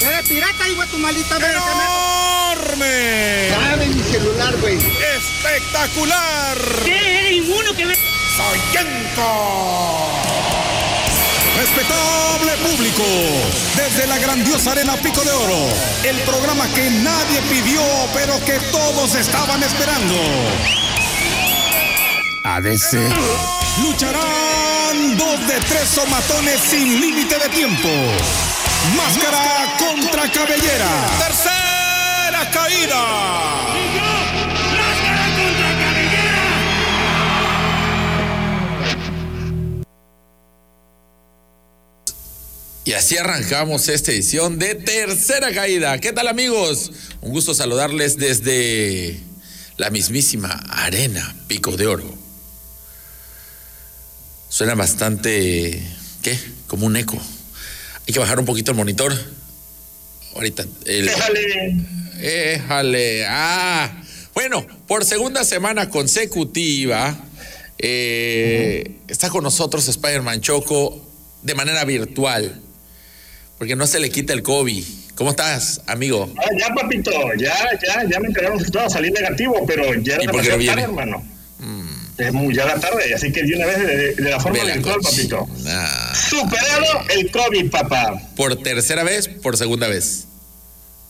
Eres pirata, hijo de tu maldita ¡Enorme! Dame mi celular, güey. ¡Espectacular! ¿Qué? ¿Eres inmuno que ve? ¡Soyenco! Respetable público, desde la grandiosa Arena Pico de Oro, el programa que nadie pidió, pero que todos estaban esperando. ADC. Lucharán dos de tres somatones sin límite de tiempo. Máscara contra cabellera. Tercera caída. Y así arrancamos esta edición de Tercera Caída. ¿Qué tal amigos? Un gusto saludarles desde la mismísima Arena Pico de Oro. Suena bastante, ¿qué? Como un eco. Hay que bajar un poquito el monitor. Ahorita. El, Déjale. Éjale. Ah. Bueno, por segunda semana consecutiva eh, está con nosotros Spider-Man Choco de manera virtual. Porque no se le quita el COVID. ¿Cómo estás, amigo? Ah, ya, papito, ya, ya, ya me enteraron que a salir negativo, pero ya ¿Y era demasiado tarde, hermano. Es muy ya la tarde, así que de una vez de, de la forma virtual, papito. Superado el COVID, papá. Por tercera vez, por segunda vez.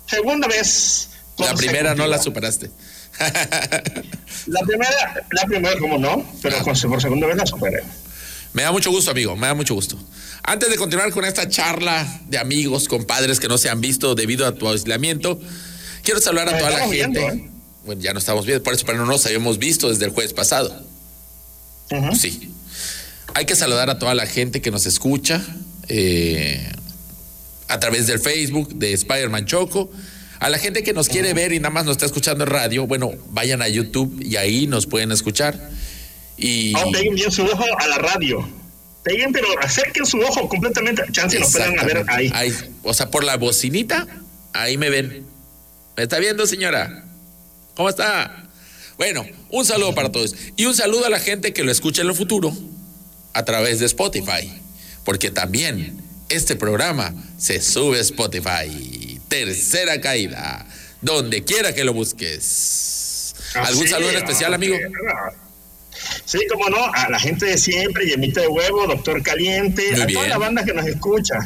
Segunda vez. La primera no la superaste. La primera, la primera, como no, pero Ah. con- por segunda vez la superé. Me da mucho gusto, amigo, me da mucho gusto. Antes de continuar con esta charla de amigos, compadres que no se han visto debido a tu aislamiento, quiero saludar a Nos toda la gente. viendo, ¿eh? Bueno, ya no estamos viendo, por eso, pero no nos habíamos visto desde el jueves pasado. Sí. Hay que saludar a toda la gente que nos escucha eh, a través del Facebook de Spider-Man Choco. A la gente que nos quiere ver y nada más nos está escuchando en radio, bueno, vayan a YouTube y ahí nos pueden escuchar. Y No, peguen bien su ojo a la radio. Peguen, pero acerquen su ojo completamente. Chance nos puedan ver Exactamente. ahí. O sea, por la bocinita, ahí me ven. ¿Me está viendo, señora? ¿Cómo está? Bueno, un saludo para todos. Y un saludo a la gente que lo escucha en lo futuro a través de Spotify. Porque también este programa se sube a Spotify. Tercera caída. Donde quiera que lo busques. ¿Algún Así, saludo en especial, amigo? Sí, como no, a la gente de siempre, Yemita de Huevo, Doctor Caliente, Muy a bien. toda la banda que nos escucha.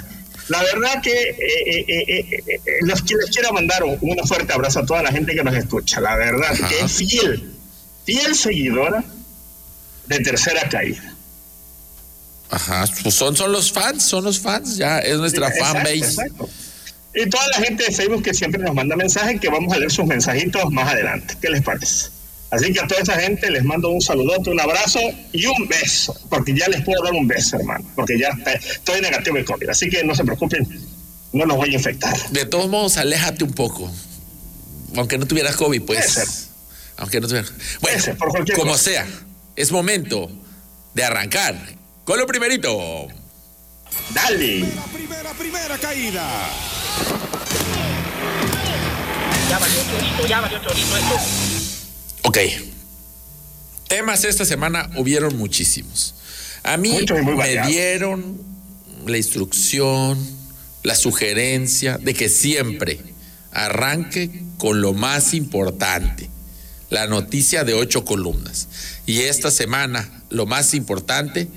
La verdad que eh, eh, eh, eh, eh, les, les quiero mandar un, un fuerte abrazo a toda la gente que nos escucha. La verdad Ajá. que es fiel, fiel seguidora de Tercera Caída. Ajá, pues son, son los fans, son los fans, ya es nuestra Exacto, fanbase. exacto. Y toda la gente de Facebook que siempre nos manda mensajes, que vamos a leer sus mensajitos más adelante. ¿Qué les parece? Así que a toda esa gente les mando un saludote, un abrazo y un beso, porque ya les puedo dar un beso, hermano, porque ya estoy negativo de COVID. Así que no se preocupen, no los voy a infectar. De todos modos, aléjate un poco. Aunque no tuvieras COVID, Puede pues. ser. Aunque no tuvieras. Bueno, ser, por cualquier como cosa. sea, es momento de arrancar con lo primerito. Dale. La primera, primera caída. Ya valió chorito, ya valió chorito esto. Ok. Temas esta semana hubieron muchísimos. A mí me dieron la instrucción, la sugerencia de que siempre arranque con lo más importante, la noticia de ocho columnas. Y esta semana, lo más importante,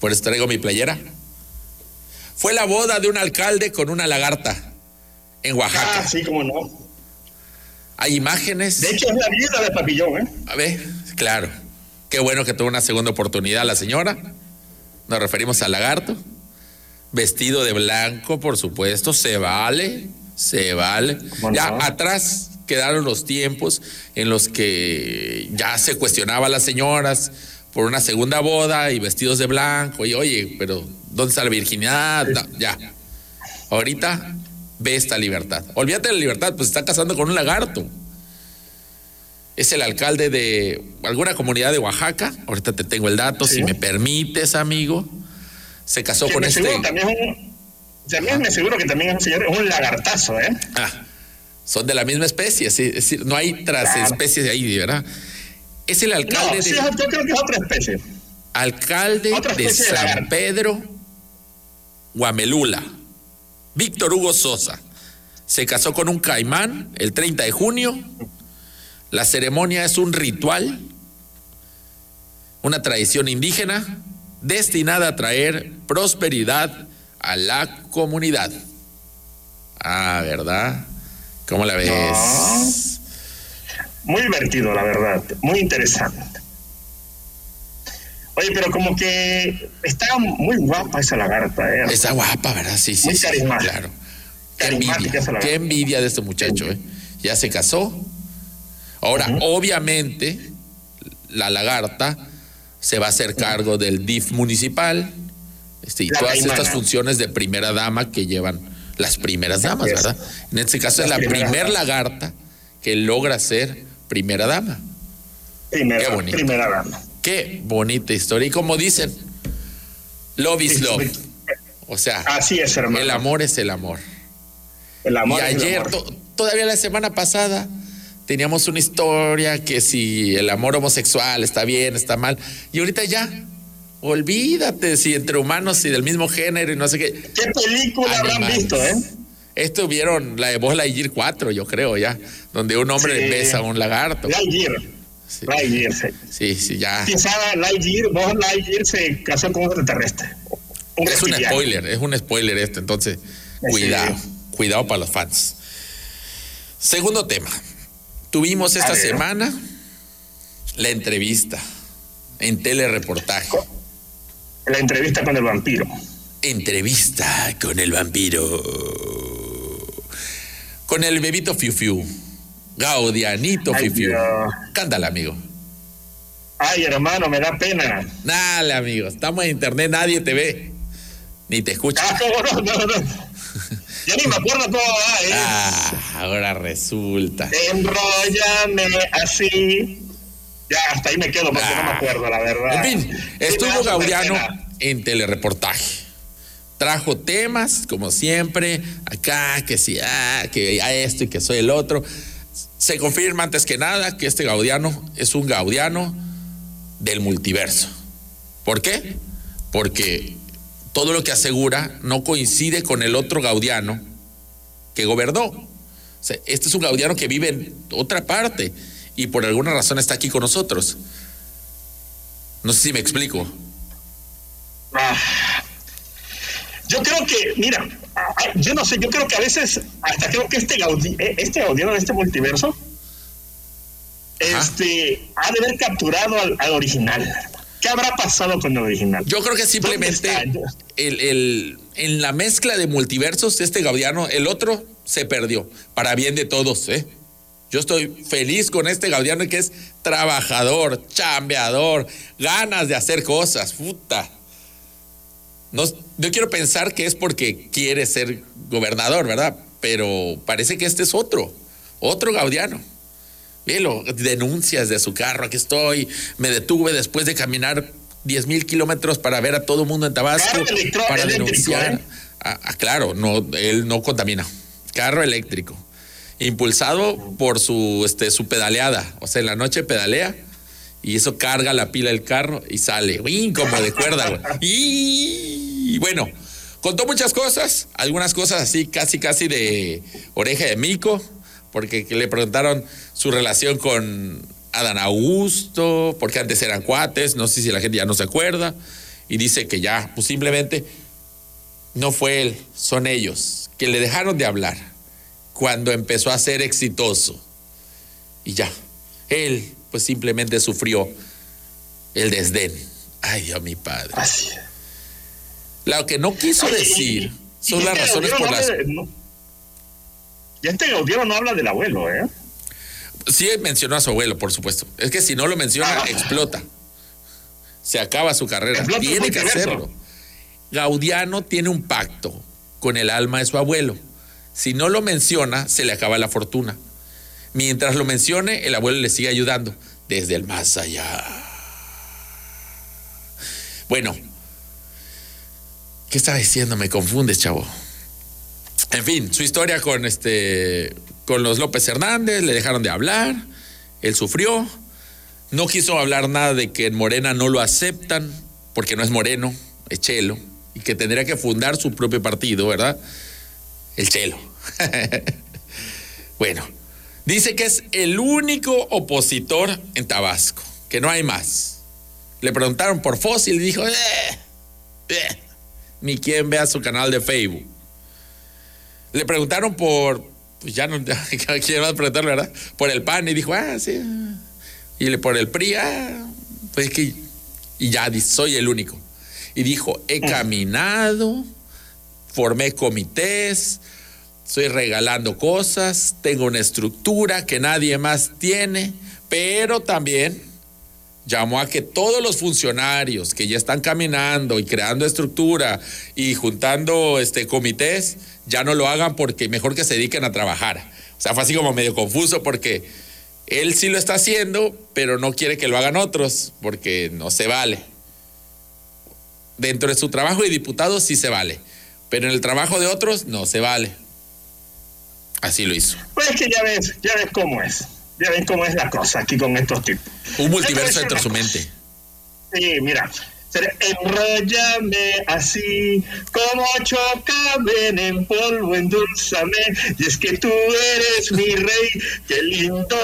por eso traigo mi playera, fue la boda de un alcalde con una lagarta en Ah, Oaxaca. sí, como no. Hay imágenes. De hecho, es la vida de Papillón, ¿eh? A ver, claro. Qué bueno que tuvo una segunda oportunidad la señora. Nos referimos al lagarto. Vestido de blanco, por supuesto. Se vale. Se vale. ¿Cómo Ya no? atrás quedaron los tiempos en los que ya se cuestionaba a las señoras por una segunda boda y vestidos de blanco. Y oye, pero ¿dónde está la virginidad? No, ya. Ahorita ve esta libertad. Olvídate de la libertad, pues está casando con un lagarto es el alcalde de alguna comunidad de Oaxaca. Ahorita te tengo el dato, Sí. si me permites, amigo. Se casó con este. seguro también es un... También me seguro que también es un señor, es un lagartazo, ¿eh? Ah, son de la misma especie, sí, es decir, no hay tras especies de ahí, ¿verdad? Es el alcalde No, sí, de, es- yo creo que es otra especie. alcalde otra de especie de San. Pedro, Guamelula, Víctor Hugo Sosa. se casó con un caimán el 30 de junio. La ceremonia es un ritual, una tradición indígena destinada a traer prosperidad a la comunidad. Ah, ¿verdad? ¿Cómo la ves? Muy divertido, la verdad. Muy interesante. Oye, pero como que está muy guapa esa lagarta, ¿eh? Está guapa, ¿verdad? Sí, sí. Muy sí, carismática. claro. Qué envidia, qué de este muchacho, ¿eh? Ya se casó. Ahora, obviamente, la lagarta se va a hacer cargo del DIF municipal este, y La todas caimana. estas funciones de primera dama que llevan las primeras damas, es. ¿verdad? En este caso Las es la primeras primer damas. lagarta que logra ser primera dama. Primera, Qué bonito. primera dama. Qué bonita historia. Y como dicen, love is love. O sea, Así es, hermano. el amor es el amor. El amor y es el ayer, amor. to- todavía la semana pasada, teníamos una historia que si el amor homosexual está bien, está mal. Y ahorita ya, olvídate si entre humanos y del mismo género y no sé qué. ¿Qué película habrán visto, eh? Esto vieron la de Buzz Lightyear 4, yo creo ya, donde un hombre Sí. besa a un lagarto. Sí, Lightyear, sí. sí, sí, ya. Quizá Lightyear, vos Lightyear se casó con un extraterrestre. Un Es un spoiler, es un spoiler esto, entonces cuidado, cuidado para los fans. Segundo tema. Tuvimos esta semana la entrevista en telereportaje. La entrevista con el vampiro. Entrevista con el vampiro. Con el bebito Fiu Fiu. Gaudianito Ay, Fiu Fiu. Dios. Cántala, amigo. Ay, hermano, me da pena. Dale, amigo. Estamos en internet, nadie te ve. Ni te escucha. Ah, ¿cómo no, no, no. Ya ni me acuerdo va, ¿eh? Ah, ahora resulta. Enrollame así. Ya, hasta ahí me quedo porque no me acuerdo, la verdad. En fin, estuvo Gaudiano en telereportaje. Trajo temas, como siempre, acá, que si, ah, que ya esto y que soy el otro. Se confirma antes que nada que este Gaudiano es un Gaudiano del multiverso. ¿Por qué? Porque todo lo que asegura no coincide con el otro Gaudiano que gobernó. Este es un Gaudiano que vive en otra parte y por alguna razón está aquí con nosotros. No sé si me explico. Ah. Yo creo que, mira, yo no sé, yo creo que a veces, hasta creo que este, Gaudi, eh, este Gaudiano de este multiverso, Ajá. este, ha de haber capturado al, al original. ¿Qué habrá pasado con el original? Yo creo que simplemente el, el- en la mezcla de multiversos, este Gaudiano, el otro se perdió, para bien de todos, ¿eh? Yo estoy feliz con este Gaudiano que es trabajador, chambeador, ganas de hacer cosas, puta. No, no quiero pensar que es porque quiere ser gobernador, ¿verdad? Pero parece que este es otro, otro Gaudiano. Velo, denuncias de su carro, aquí estoy, me detuve después de caminar 10 mil kilómetros para ver a todo el mundo en Tabasco, Carro para denunciar. ¿eh? Ah, ah, claro, no, él no contamina. Carro eléctrico, impulsado por su, este, su pedaleada, o sea, en la noche pedalea y eso carga la pila del carro y sale, ¡uin! como de cuerda, güey. Y bueno, contó muchas cosas, algunas cosas así, casi, casi de oreja de mico, porque le preguntaron su relación con Adán Augusto, porque antes eran cuates, no sé si la gente ya no se acuerda, y dice que ya, pues simplemente no fue él, son ellos, que le dejaron de hablar cuando empezó a ser exitoso. Y ya, él pues simplemente sufrió el desdén. Ay, Dios mi padre. Así. Lo que no quiso decir y- son y las este razones por no las... de- no- Y este Gaudiano no habla del abuelo, ¿eh? Sí mencionó a su abuelo, por supuesto. Es que si no lo menciona, Ah. explota. Se acaba su carrera. Explota tiene que hacerlo. Gaudiano tiene un pacto con el alma de su abuelo. Si no lo menciona, se le acaba la fortuna. Mientras lo mencione, el abuelo le sigue ayudando desde el más allá. Bueno, ¿qué estaba diciendo? Me confundes, chavo. En fin, su historia con este con los López Hernández, le dejaron de hablar, él sufrió, no quiso hablar nada de que en Morena no lo aceptan, porque no es moreno, es chelo, y que tendría que fundar su propio partido, ¿verdad? El chelo. Bueno, dice que es el único opositor en Tabasco, que no hay más. Le preguntaron por Fósil y dijo, eh, eh, ni quien vea su canal de Facebook. Le preguntaron por, pues ya no, ¿quién va a preguntarle, verdad? Por el PAN y dijo, ah, sí. Y le por el PRI, ah, pues que, y ya soy el único. Y dijo, he caminado, formé comités, estoy regalando cosas, tengo una estructura que nadie más tiene, pero también llamó a que todos los funcionarios que ya están caminando y creando estructura y juntando este comités ya no lo hagan porque mejor que se dediquen a trabajar. O sea, fue así como medio confuso porque él sí lo está haciendo, pero no quiere que lo hagan otros porque no se vale. Dentro de su trabajo de diputado sí se vale, pero en el trabajo de otros no se vale. Así lo hizo. Pues que ya ves, ya ves cómo es. Ya ven cómo es la cosa aquí con estos tipos. Un multiverso dentro de su mente. Sí, mira. Enrollame así, como chocame en polvo, endulzame. Y es que tú eres mi rey, qué lindo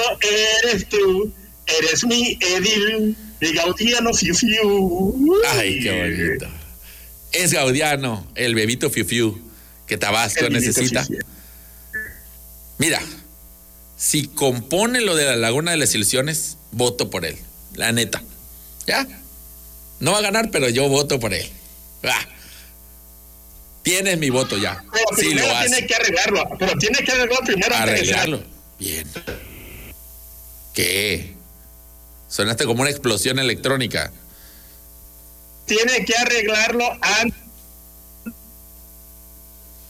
eres tú. Eres mi edil, mi gaudiano fiu fiu. Ay, qué bonito. Es gaudiano, el bebito fiu fiu que Tabasco necesita. fiu fiu. Mira, si compone lo de la Laguna de las Ilusiones, voto por él. La neta. ¿Ya? No va a ganar, pero yo voto por él. Tienes mi voto ya. Pero Sí, primero lo tiene hace. que arreglarlo. Pero tiene que arreglarlo primero Arreglarlo. Bien. ¿Qué? Sonaste como una explosión electrónica. Tiene que arreglarlo antes.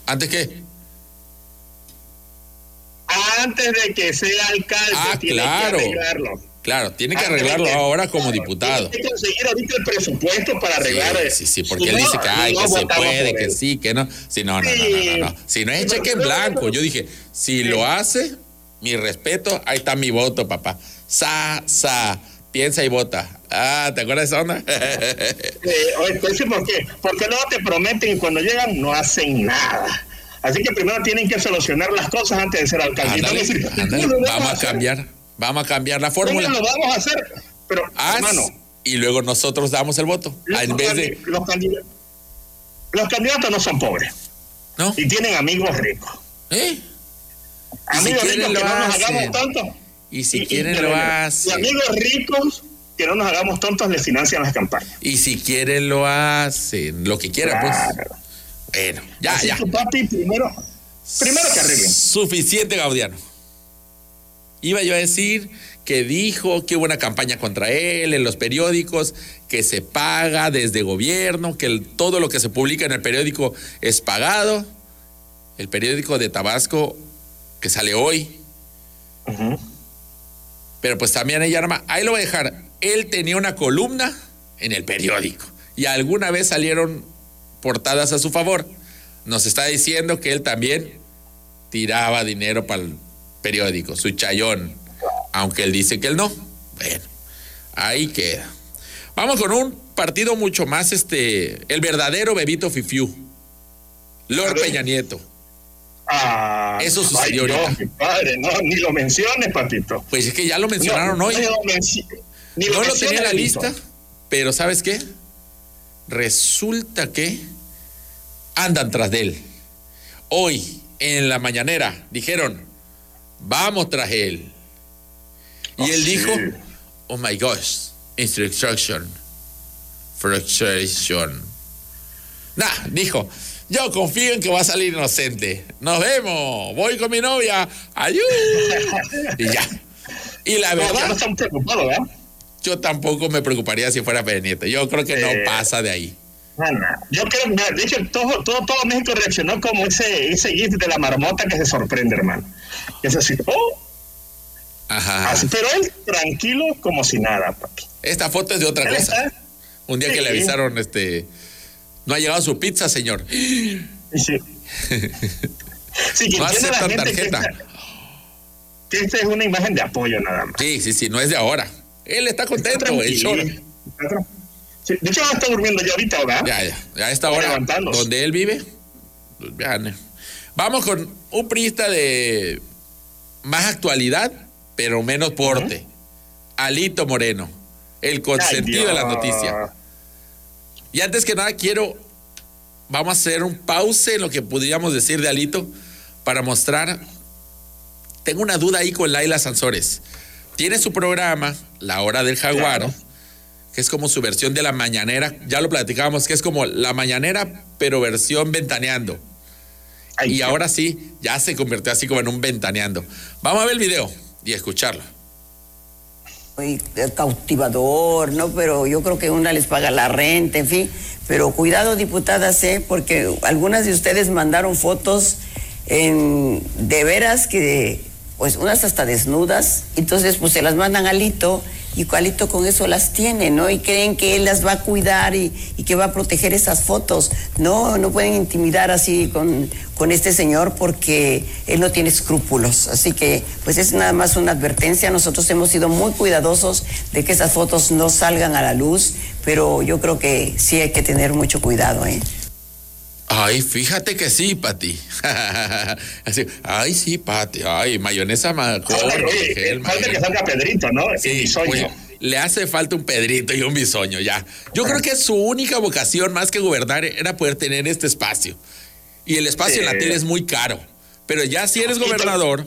¿Antes qué? Antes de que sea alcalde, Ah, tiene claro. que arreglarlo. Claro, tiene que arreglarlo ahora como diputado. Tiene que conseguir ahorita el presupuesto para arreglar. Sí, sí, sí, porque si él no, dice que, ay, no que se puede, que sí, que no. Sí, no, no, no. Si no es cheque en blanco. Yo dije, si lo hace, mi respeto, ahí está mi voto, papá. Sa, sa, piensa y vota. Ah, ¿te acuerdas de esa onda? Oye, pues sí, ¿por qué? Porque luego te prometen y cuando llegan no hacen nada. Así que primero tienen que solucionar las cosas antes de ser alcalde. Y no ándale, decir, ándale, "¿Cómo lo vamos a hacer? cambiar, vamos a cambiar la ¿Cómo fórmula. lo vamos a hacer? Pero, Haz, hermano, y luego nosotros damos el voto. los, En vez de, los candid- los candidatos no son pobres ¿no? y tienen amigos ricos. ¿Eh? Y si Amigos ricos que no nos hagamos tontos. Y si Y- quieren y- lo Y hacen. amigos ricos que no nos hagamos tontos les financian las campañas. Y si quieren lo hacen. Lo que quieran, pues. Bueno, ya, Así ya. que, papi, primero, primero que arreglen. Suficiente, Gaudiano. Iba yo a decir que dijo que hubo una campaña contra él en los periódicos, que se paga desde gobierno, que el- todo lo que se publica en el periódico es pagado. El periódico de Tabasco, que sale hoy, pero pues también ella más, ahí lo voy a dejar. Él tenía una columna en el periódico y alguna vez salieron portadas a su favor. Nos está diciendo que él también tiraba dinero para el periódico, su chayón, aunque él dice que él no. Bueno, ahí queda. Vamos con un partido mucho más, este, el verdadero Bebito Fifiu, Lord. Peña Nieto. Ah, Eso sucedió ay, no, mi padre, no, ni lo menciones, papito. Pues es que ya lo mencionaron No, hoy. ni lo no lo tenía en la lista, pero ¿sabes qué? Resulta que andan tras de él. Hoy, en la mañanera, dijeron, vamos tras él. Y Oh, él sí. dijo, oh my gosh, instruction, frustration. Nah, dijo, yo confío en que va a salir inocente. Nos vemos, voy con mi novia, ayú. Y ya. Y la verdad, yo tampoco me preocuparía si fuera Peña Nieto. Yo creo que no Eh. pasa de ahí. Yo creo, de hecho, todo, todo, todo México reaccionó como ese, ese gif de la marmota que se sorprende, hermano. Que es así, oh, Ajá. así, pero él tranquilo como si nada, papi. Esta foto es de otra Él cosa. está- Un día que le avisaron, este, no ha llegado su pizza, señor. Sí. Sí, que No la gente que tarjeta. esta, que esta es una imagen de apoyo nada más. Sí, sí, sí, no es de ahora. Él está contento. Está tra- Sí, de hecho, está durmiendo ya ahorita, ¿verdad? Ya, ya, ya a esta hora donde él vive. pues. Vamos con un priista de más actualidad, pero menos porte. Alito Moreno, el consentido de la noticia. Y antes que nada quiero, vamos a hacer un pause en lo que podríamos decir de Alito para mostrar, tengo una duda ahí con Laila Sansores. Tiene su programa, La Hora del Jaguar, que es como su versión de la mañanera, ya lo platicábamos, que es como la mañanera, pero versión ventaneando. y ahora sí, ya se convirtió así como en un ventaneando. Vamos a ver el video y escucharlo. Muy cautivador, ¿no? Pero yo creo que una les paga la renta, en fin. Pero cuidado, diputadas, ¿eh? Porque algunas de ustedes mandaron fotos en, de veras que, pues unas hasta desnudas, entonces pues se las mandan al Lito y Cualito con eso las tiene, ¿no? Y creen que él las va a cuidar y, que va a proteger esas fotos. No, no pueden intimidar así con, con este señor porque él no tiene escrúpulos. Así que, pues es nada más una advertencia. Nosotros hemos sido muy cuidadosos de que esas fotos no salgan a la luz, pero yo creo que sí hay que tener mucho cuidado, ¿eh? Ay, fíjate que sí, Pati. Así, ay, sí, Pati. Ay, mayonesa corre. Falta que salga Pedrito, ¿no? Sí, le hace falta un Pedrito y un bisoño, ya. Yo creo que su única vocación, más que gobernar, era poder tener este espacio. Y el espacio en la tele es muy caro. Pero ya si eres gobernador,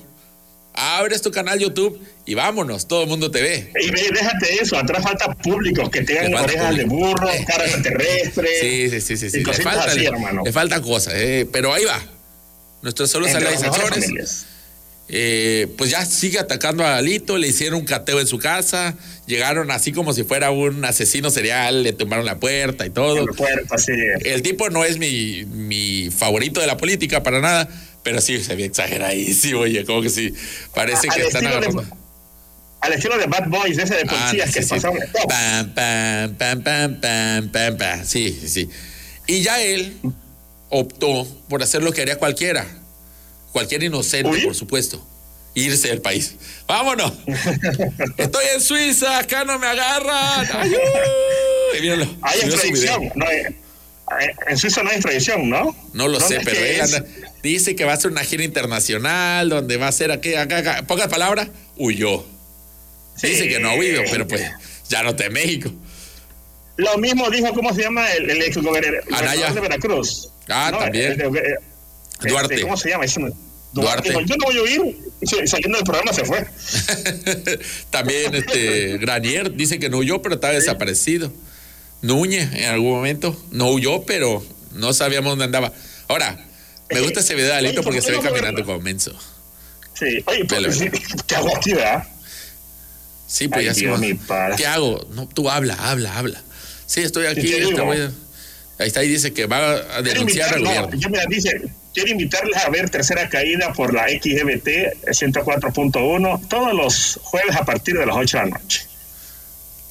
abres tu canal YouTube y vámonos, todo el mundo te ve. Y déjate eso, atrás falta público, que tengan orejas de burro, cara terrestre. Sí, sí, sí, sí. Le, falta, le, faltan cosas, eh, pero ahí va. Nuestros solos analizadores. Eh, pues ya sigue atacando a Alito, le hicieron un cateo en su casa, llegaron así como si fuera un asesino serial, le tumbaron la puerta y todo. La puerta, sí. El tipo no es mi, mi favorito de la política para nada, pero sí se ve exageradísimo, oye, como que sí, parece que están agarrando. al estilo de Bad Boys, ese de policías que sí, pasaron. Pam, pam, pam, pam, pam, pam, pam. Sí, sí. Y ya él optó por hacer lo que haría cualquiera. Cualquier inocente, por supuesto. Irse del país. ¡Vámonos! Estoy en Suiza, acá no me agarran. ¡Ay, uy! Míralo. Hay extradición. No hay, en Suiza no hay extradición, ¿no? No lo sé, pero él anda, Dice que va a ser una gira internacional donde va a ser aquí, acá, acá. Pocas palabras, huyó. Dice que no ha huido, pero pues ya no está en México. Lo mismo dijo, ¿cómo se llama? El, el ex gobernador de Veracruz. Ah, también. Este, Duarte. ¿Cómo se llama? Duarte. yo no voy a huir. Saliendo del programa se fue. también este Granier dice que no huyó, pero está desaparecido. Núñez en algún momento no huyó, pero no sabíamos dónde andaba. Ahora, me gusta ese video de Alito porque se ve caminando como menso. Sí, oye, pues, ¿qué hago aquí, verdad? Sí, pues ya se ¿Qué hago? No, tú habla, habla, habla. Sí, estoy aquí. Este ahí está, ahí dice que va a denunciar al gobierno. Yo me dice, quiero invitarles a ver Tercera Caída por la XGBT 104.1 todos los jueves a partir de las 8 de la noche.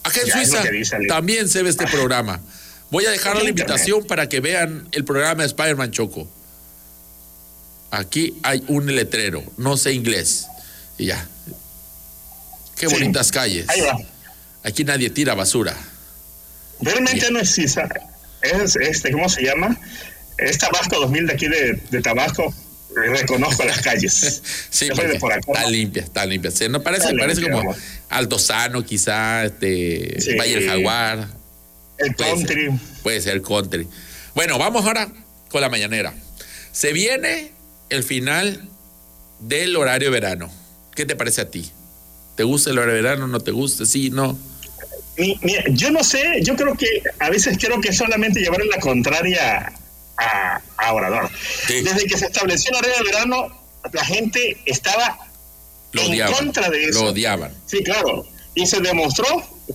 Acá en Suiza también se ve este programa. Voy a dejar la invitación para que vean el programa de Spider-Man Choco. Aquí hay un letrero, no sé inglés. Y ya. Qué bonitas calles. Ahí va. Aquí nadie tira basura. Realmente no es Suiza. Es este, ¿cómo se llama? Es Tabasco 2000 de aquí de, Tabasco. Reconozco las calles. sí, está limpia, está limpia. no parece, parece como Altozano, quizá, este, Valle del Jaguar. El country. puede ser el country. Bueno, vamos ahora con la mañanera. Se viene el final del horario verano. ¿Qué te parece a ti? ¿Te gusta el horario verano? ¿No te gusta? ¿Sí? ¿No? Mira, yo no sé, yo creo que a veces creo que solamente llevar la contraria a, a Obrador. Desde que se estableció el horario de verano, la gente estaba en contra de eso. Lo odiaban. Sí, claro. Y se demostró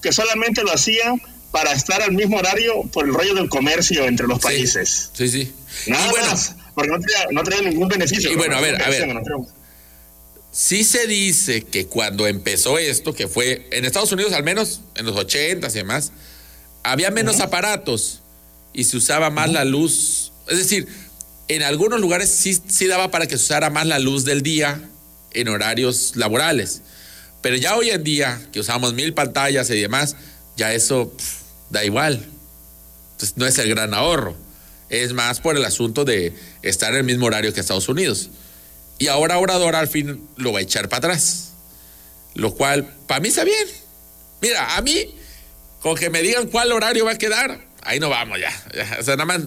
que solamente lo hacían para estar al mismo horario por el rollo del comercio entre los países. Sí, sí. Nada más porque no trae, ningún beneficio. Y bueno, a ver, a ver. Sí se dice que cuando empezó esto, que fue en Estados Unidos al menos en los 80 y demás, había menos aparatos y se usaba más la luz. Es decir, en algunos lugares sí, sí daba para que se usara más la luz del día en horarios laborales. Pero ya hoy en día, que usamos mil pantallas y demás, ya eso da igual. Entonces no es el gran ahorro es más por el asunto de estar en el mismo horario que Estados Unidos. Y ahora Obrador al fin lo va a echar para atrás. Lo cual, para mí está bien. Mira, a mí, con que me digan cuál horario va a quedar, ahí no vamos ya. ya. O sea, nada más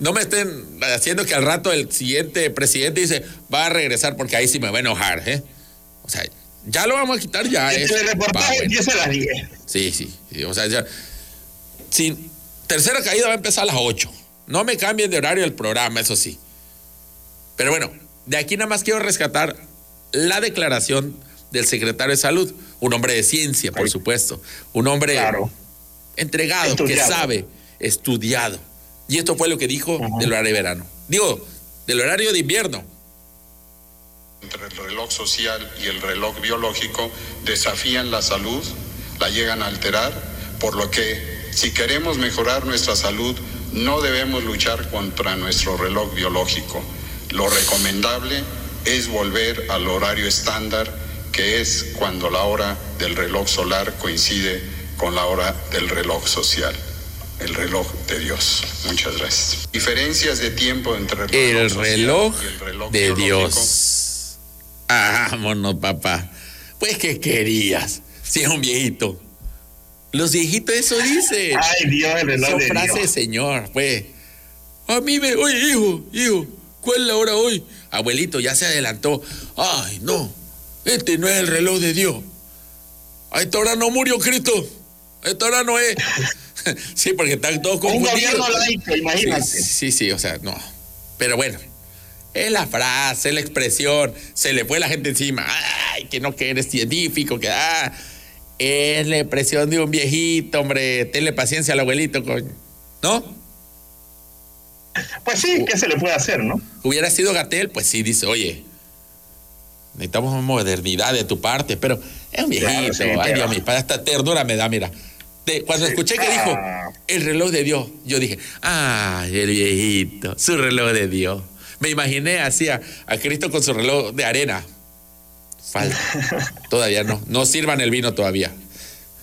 no me estén haciendo que al rato el siguiente presidente dice, va a regresar porque ahí sí me va a enojar, ¿eh? O sea, ya lo vamos a quitar ya. Es, reportaje va, bueno. empieza a las 10. Sí, sí, sí, O sea, ya. Sin, tercera caída va a empezar a las 8. No me cambien de horario el programa, eso sí. Pero bueno, de aquí nada más quiero rescatar la declaración del secretario de salud, un hombre de ciencia, por supuesto, un hombre Claro. entregado, que sabe, estudiado. Y esto fue lo que dijo del horario de verano. Digo, del horario de invierno. entre el reloj social y el reloj biológico desafían la salud, la llegan a alterar, por lo que si queremos mejorar nuestra salud no debemos luchar contra nuestro reloj biológico. Lo recomendable es volver al horario estándar que es cuando la hora del reloj solar coincide con la hora del reloj social, el reloj de Dios. Muchas gracias. Diferencias de tiempo entre el reloj, El reloj y el reloj de biológico. Dios. Vámonos, papá. Pues, ¿qué querías? Si es un viejito. Los viejitos eso dicen. Ay, Dios, el reloj Son de frases de Dios. señor, pues. A mí me. Oye, hijo, hijo, ¿cuál es la hora hoy? Abuelito, ya se adelantó. Ay, no. Este no es el reloj de Dios. A esta hora no murió Cristo. A esta hora no es. sí, porque están todos Un confundidos. gobierno laico, imagínate. Sí, sí, sí, o sea, no. Pero bueno, es la frase, es la expresión. Se le fue la gente encima. Ay, que no, que eres científico, que ah. Es la expresión de un viejito, hombre. Tenle paciencia al abuelito, coño. ¿No? Pues sí, ¿qué se le puede hacer, no? Hubiera sido Gatel, pues sí, dice, oye, necesitamos modernidad de tu parte, pero es un viejito. Claro, sí, ay, Dios mío, para esta ternura me da, mira. De- cuando escuché que dijo Ah. el reloj de Dios, yo dije, ay, el viejito, su reloj de Dios. Me imaginé así a, a Cristo con su reloj de arena. Falta. todavía no. No sirvan el vino todavía.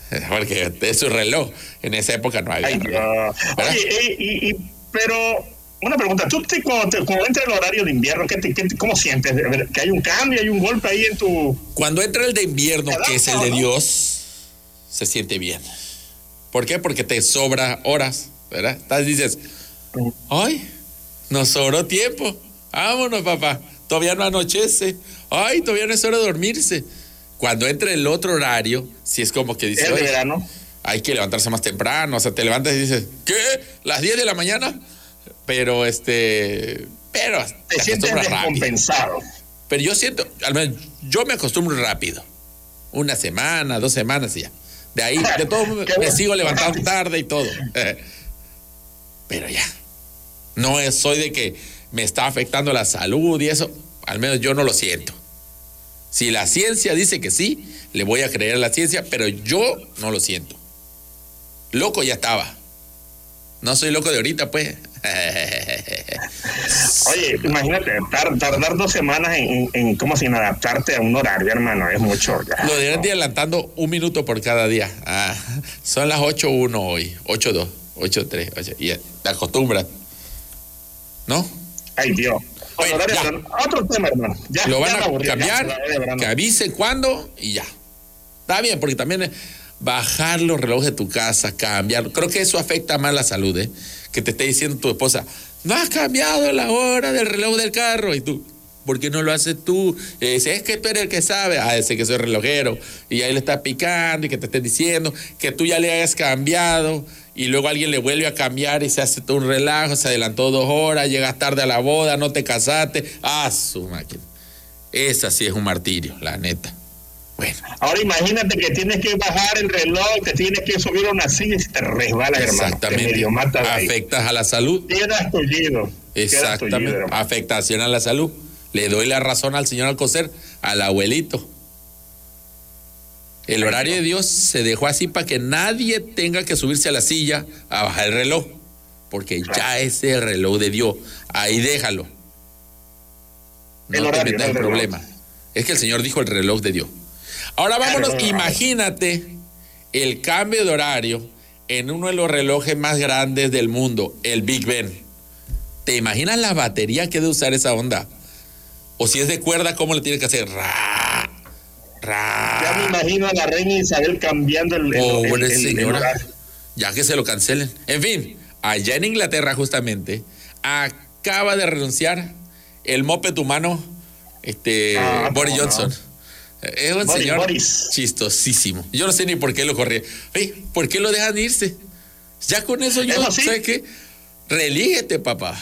Porque es su reloj. En esa época no había. Ay. Oye, y, y- pero una pregunta, tú te, cuando, te- cuando entra el horario de invierno, ¿qué te- qué ¿cómo sientes? ¿Que hay un cambio, hay un golpe ahí en tu... Cuando entra el de invierno, que es el de. Dios, se siente bien. ¿Por qué? Porque te sobra horas, ¿verdad? Estás dices, ay, nos sobró tiempo. Vámonos, papá. Todavía no anochece. Ay, todavía no es hora de dormirse. Cuando entra el otro horario, si es como que dice, Es de "Oye, verano. hay que levantarse más temprano. O sea, te levantas y dices, ¿qué? ¿Las 10 de la mañana? Pero este. Pero Te te sientes acostumbras rápido. descompensado. Pero yo siento, al menos yo me acostumbro rápido. Una semana, dos semanas y ya. De ahí, de todo, me, bueno. sigo levantando tarde y todo. Pero ya. No es, soy de que me está afectando la salud y eso. Al menos yo no lo siento. Si la ciencia dice que sí, le voy a creer a la ciencia, pero yo no lo siento. Loco ya estaba. No soy loco de ahorita, pues. Oye, imagínate, tar- tardar dos semanas en, en, en cómo sin adaptarte a un horario, hermano, es mucho. ya. Lo deberían de ir adelantando un minuto por cada día. Ah, son las 8.1 hoy, 8.2, 8.3, ocho- y te acostumbras. ¿No? Ay, Dios. Ya. Otro tema, hermano. Ya, Lo van ya a ya, cambiar, verano. que avise cuándo y ya. Está bien, porque también es bajar los relojes de tu casa, cambiar. Creo que eso afecta más la salud, ¿eh? Que te esté diciendo tu esposa, no has cambiado la hora del reloj del carro. Y tú, ¿por qué no lo haces tú? Y dice, es que tú eres el que sabe. Ah, ese que soy relojero. Y ahí le está picando y que te esté diciendo que tú ya le hayas cambiado. Y luego alguien le vuelve a cambiar y se hace todo un relajo, se adelantó dos horas, llegas tarde a la boda, no te casaste. Ah, su máquina. Esa sí es un martirio, la neta. Bueno, Ahora imagínate que tienes que bajar el reloj, que tienes que subir a una silla y se te resbala, hermano. Te ahí. Afectas a la salud. Quedas tullido. Quedas tullido, Exactamente. Afectación a la salud. Le doy la razón al señor Alcocer, al abuelito. El horario de Dios se dejó así para que nadie tenga que subirse a la silla a bajar el reloj. Porque ya es el reloj de Dios. Ahí déjalo. No El te metas en problema. Es que el Señor dijo el reloj de Dios. Ahora vámonos, imagínate el cambio de horario en uno de los relojes más grandes del mundo, el Big Ben. ¿Te imaginas la batería que debe usar esa onda? O si es de cuerda, ¿cómo le tiene que hacer? Ra, ra. Ya me imagino a la reina Isabel cambiando el, Pobre el- el- señora. Ya que se lo cancelen. En fin, allá en Inglaterra, justamente, acaba de renunciar el moped humano, este, Ah, Boris no. Johnson. Es un Boris, señor Boris. chistosísimo. Yo no sé ni por qué lo corría. ¿por qué lo dejan irse? Ya con eso yo, Eso sí. ¿sabes qué? Relíguete, papá.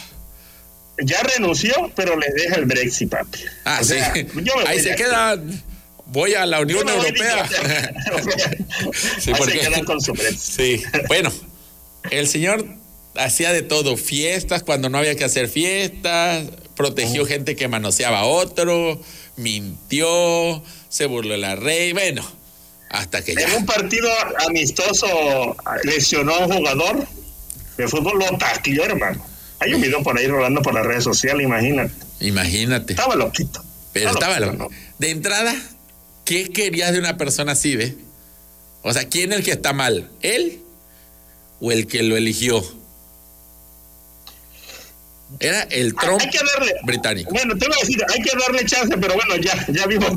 Ya renunció, pero le deja el Brexit, papi. Ah, O sí. sea, yo me voy Ahí se quedan. Voy a la Unión Europea. Sí, porque- con su. Sí, bueno, el señor hacía de todo, fiestas cuando no había que hacer fiestas, protegió Oh. gente que manoseaba a otro, mintió, se burló de la rey, bueno, hasta que En ya. un partido amistoso lesionó a un jugador de fútbol, lo tacleó, hermano. Hay un video por ahí rolando por las redes sociales, imagínate. Imagínate. Estaba loquito. Pero estaba loquito, loco. De entrada, ¿qué querías de una persona así, ve? O sea, ¿quién es el que está mal? ¿Él o el que lo eligió? Era el. Trump Hay que darle. británico. Bueno, te voy a decir, hay que darle chance, pero bueno, ya, ya vimos.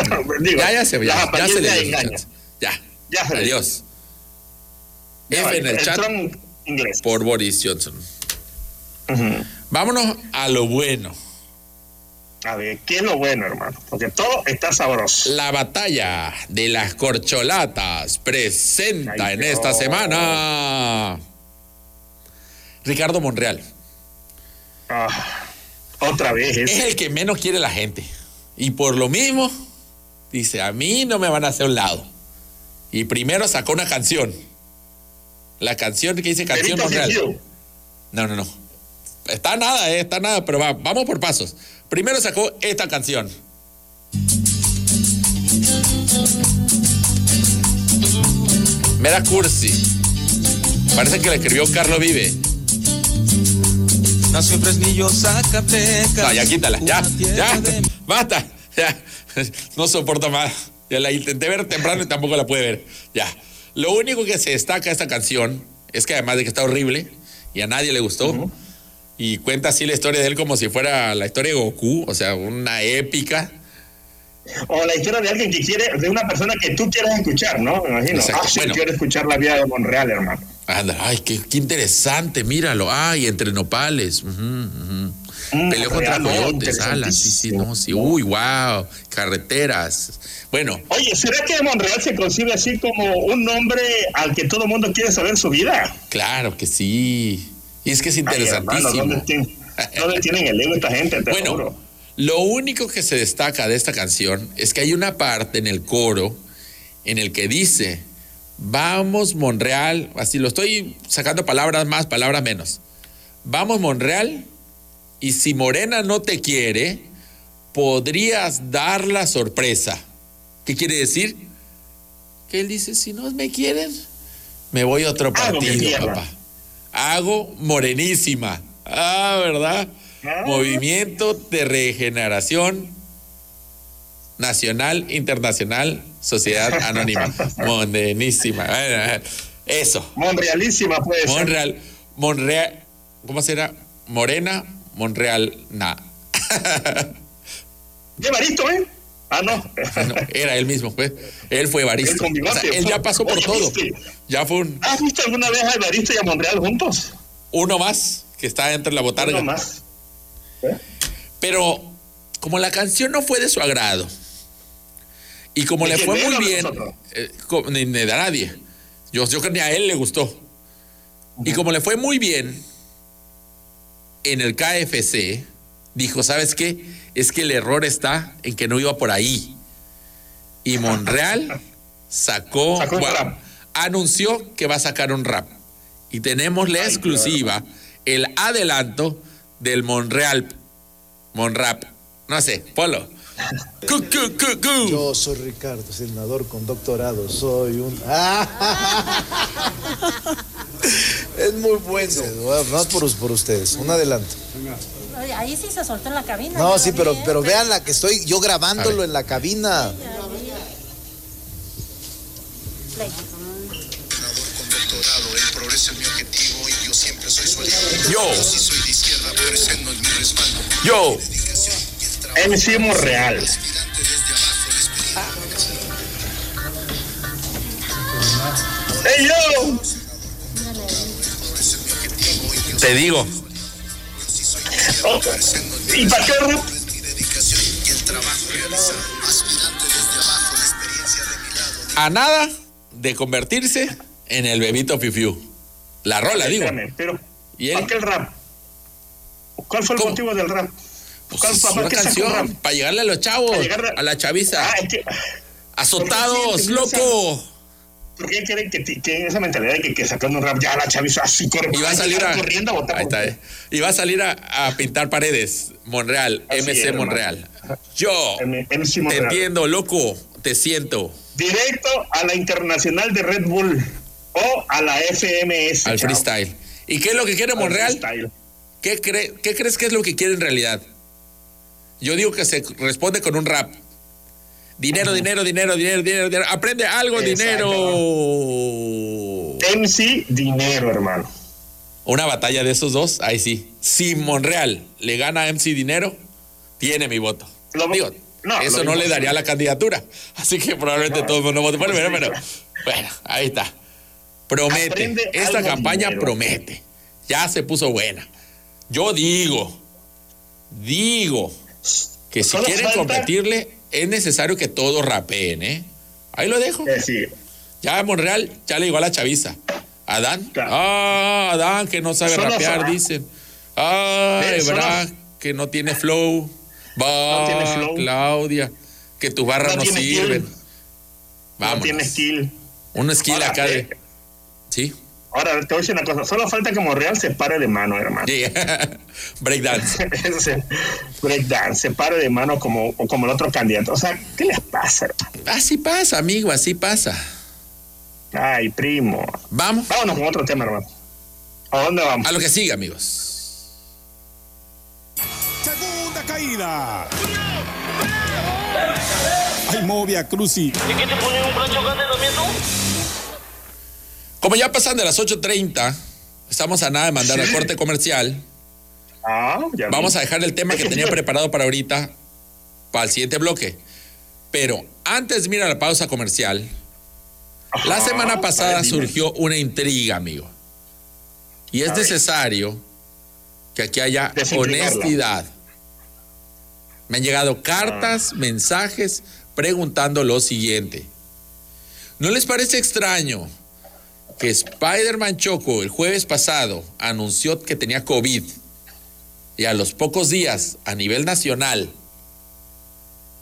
Digo, Ya, ya se, ya, ya se le dio chance. Ya. Ya se. Adiós. F en el chat Trump inglés. por Boris Johnson. Vámonos a lo bueno. A ver, ¿qué es lo bueno, hermano? Porque todo está sabroso. La batalla de las corcholatas presenta Ay, en Dios. esta semana Ricardo Monreal. Ah, otra vez Es es. el que menos quiere la gente. Y por lo mismo, dice, a mí no me van a hacer un lado. Y primero sacó una canción. La canción que dice Canción Monreal. No, no, no. Está nada, eh, está nada, pero va- vamos por pasos. Primero sacó esta canción. Mera cursi. Parece que la escribió Carlos Vive. Nació en Fresnillo, Zacatecas. No, ya quítala, ya, ya, basta, ya. No soporto más. Ya la intenté ver temprano y tampoco la pude ver. Ya. Lo único que se destaca de esta canción es que además de que está horrible y a nadie le gustó, y cuenta así la historia de él como si fuera la historia de Goku, o sea, una épica. O la historia de alguien que quiere, de una persona que tú quieres escuchar, ¿no? Me imagino. Exacto. Ah, sí, Bueno. quiero escuchar la vida de Monreal, hermano. Anda, ay, qué, qué interesante, míralo. Ay, entre nopales. Mm, Peleó contra coyotes, alas, sí, sí, no, sí. Uy, wow, carreteras. Bueno, Oye, ¿será que Monreal se concibe así como un nombre al que todo el mundo quiere saber su vida? claro que sí. Y es que es Ay, hermano, interesantísimo. ¿dónde, tienen, dónde tienen el ego esta gente? Te Bueno, juro. lo único que se destaca de esta canción es que hay una parte en el coro en el que dice, vamos Monreal, así lo estoy sacando palabras más, palabras menos. Vamos Monreal, y si Morena no te quiere, podrías dar la sorpresa. ¿Qué quiere decir? Que él dice, si no me quieren, me voy a otro partido, papá. Hago morenísima. Ah, ¿verdad? Ah. Movimiento de Regeneración Nacional, Internacional, Sociedad Anónima. Morenísima. Eso. Monrealísima puede ser. Monreal. Monreal. ¿Cómo será? Morena, Monreal, na. ¿Qué Baristo, eh? Ah, no. No, era él mismo, pues. Él fue Él barista. con bigote, O sea, él ya pasó por todo. ¿viste? Ya fue un, ¿Has visto alguna vez a Evaristo y a Monreal juntos? uno más que está entre la botarga. Uno más. Pero como la canción no fue de su agrado y como ¿De le fue ¿De él muy bien, eh, ni, ni de nadie. Yo, yo creo que ni a él le gustó. Y como le fue muy bien en el KFC, dijo, ¿sabes qué? Es que el error está en que no iba por ahí. Y Monreal sacó, Sacó bueno, rap. anunció que va a sacar un rap. Y tenemos la exclusiva, el adelanto del Monreal. Monrap. No sé, Polo. Cu, cu, cu, cu. Yo soy Ricardo, senador con doctorado. Soy un. Es muy bueno. Más por, por ustedes. Un adelanto. Ahí sí se soltó en la cabina. No, yo sí, pero, vi, ¿eh? pero vean la que estoy yo grabándolo en la cabina. Play. con doctorado, el progreso es mi objetivo y yo siempre soy su aliado. Yo. Si soy de izquierda, pero ese no es mi respaldo. Yo. MC Monreal. ¡Ey, yo! Te digo, ¿Y para qué a nada de convertirse en el bebito Fifiu. La rola, digo. Pero ¿Y él? ¿para qué el rap? ¿Cuál fue el ¿Cómo? motivo del rap? Pues ¿Cuál- una canción rap? para llegarle a los chavos, a la chaviza. Ah, es que, Azotados, ¿por qué loco. ¿Por qué creen que, que esa mentalidad de que, que sacando un rap ya la chaviza así corre? Y va a salir a, corriendo a votar ahí está, eh. Y va a salir a, a pintar paredes. Monreal, Así MC es, hermano. Monreal. Yo M- MC te entiendo, loco. Te siento. Directo a la internacional de Red Bull o a la FMS. Al chao. freestyle. ¿Y qué es lo que quiere Al Monreal? freestyle. ¿Qué, cree- ¿Qué crees que es lo que quiere en realidad? Yo digo que se responde con un rap. Dinero, dinero, dinero, dinero, dinero, dinero. Aprende algo, Exacto. dinero. MC Dinero, hermano. Una batalla de esos dos, ahí sí. Si Monreal le gana a MC Dinero, tiene mi voto. Lo- Digo, no, eso no le daría la candidatura. Así que probablemente No, todos no voten por él, pero, imposible. pero, bueno, ahí está. Promete. Aprende Esta campaña dinero. promete. Ya se puso buena. Yo digo, digo que si quieren falta- competirle, es necesario que todos rapeen, ¿eh? Ahí lo dejo. Es decir, Ya Monreal ya le llegó a la chaviza. Adán. Claro. Ah, Adán que no sabe Solo rapear, dicen. Ay, Ve, solo- Bra, que no tiene flow. Va, No tiene flow. Claudia, que tus barras no, No sirven. Vamos. no tiene skill. Un skill Ahora, acá de. eh, Sí. Ahora te voy a decir una cosa, solo falta que Monreal se pare de mano, hermano. Sí. Breakdance. Breakdance, se pare de mano como, como el otro candidato. O sea, ¿qué les pasa, hermano? Así pasa, amigo, así pasa. Ay, primo. Vamos Vámonos con otro tema, hermano. ¿A dónde vamos? a lo que sigue, amigos. Segunda caída. Ay, Movia Cruci. Como ya pasan de las 8:30, estamos a nada de mandar Sí. corte comercial. Ah, ya Vamos vi. a dejar el tema que tenía preparado para ahorita, para el siguiente bloque. Pero antes, mira la pausa comercial. La semana pasada a ver, surgió una intriga, amigo. Y es A ver. necesario que aquí haya honestidad. Me han llegado cartas, mensajes preguntando lo siguiente. ¿No les parece extraño que Spider-Man Choco el jueves pasado anunció que tenía COVID y a los pocos días a nivel nacional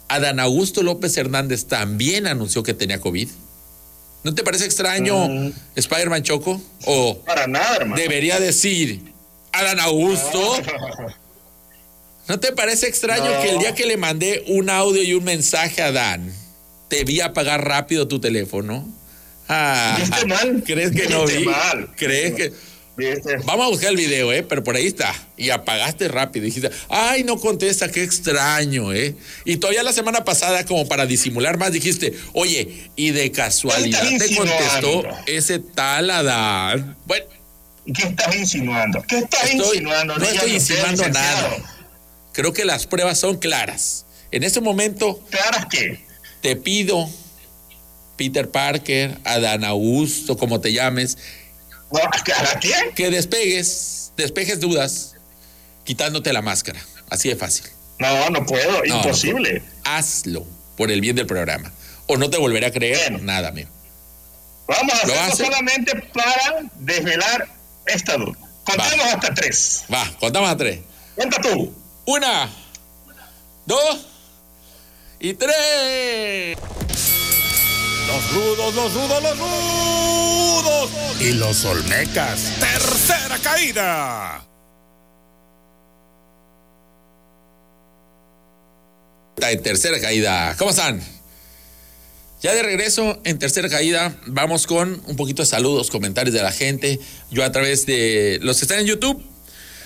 Adán Augusto López Hernández también anunció que tenía COVID? ¿No te parece extraño Mm. Spider-Man Choco? ¿O Para nada, hermano. debería decir Adán Augusto? ¿No te parece extraño No. que el día que le mandé un audio y un mensaje a Dan, te vi apagar rápido tu teléfono? Ah, Viste mal. ¿Crees que no vi? mal. ¿Crees que.? ¿Viste? Vamos a buscar el video, ¿eh? Pero por ahí está. Y apagaste rápido. Dijiste, ay, no contesta, qué extraño, ¿eh? Y todavía la semana pasada, como para disimular más, dijiste, oye, y de casualidad ¿Qué estás te contestó ese tal Adán. Bueno, ¿Qué estás insinuando? ¿Qué estás Estoy- insinuando? no estoy Dígame usted, insinuando nada. creo que las pruebas son claras. En este momento, ¿Claras qué? te pido, Peter Parker, Adán Augusto, como te llames, No, que despegues, despejes dudas, quitándote la máscara. Así de fácil. No, no puedo, No, imposible. Hazlo por el bien del programa. O no te volveré a creer Bueno. nada, amigo. Vamos a ¿Lo hacerlo hace? solamente para desvelar esta duda. Contemos hasta tres. Va, contamos a tres. Cuenta tú. Una, dos y tres. Los rudos, los rudos, los rudos. Y los olmecas. Tercera caída. En tercera caída. ¿Cómo están? Ya de regreso en tercera caída, vamos con un poquito de saludos, comentarios de la gente. Yo a través de los que están en YouTube,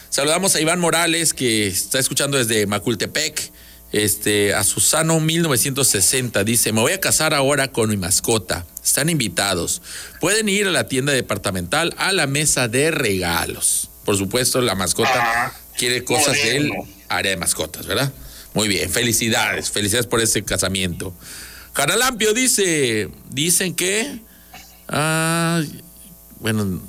saludamos a Iván Morales, que está escuchando desde Macultepec. Este, a Susano 1960 dice, me voy a casar ahora con mi mascota. Están invitados. Pueden ir a la tienda departamental a la mesa de regalos. Por supuesto, la mascota Ah, quiere cosas del área de mascotas, ¿verdad? Muy bien, felicidades, felicidades por ese casamiento. Caralampio dice, dicen que, ah, bueno,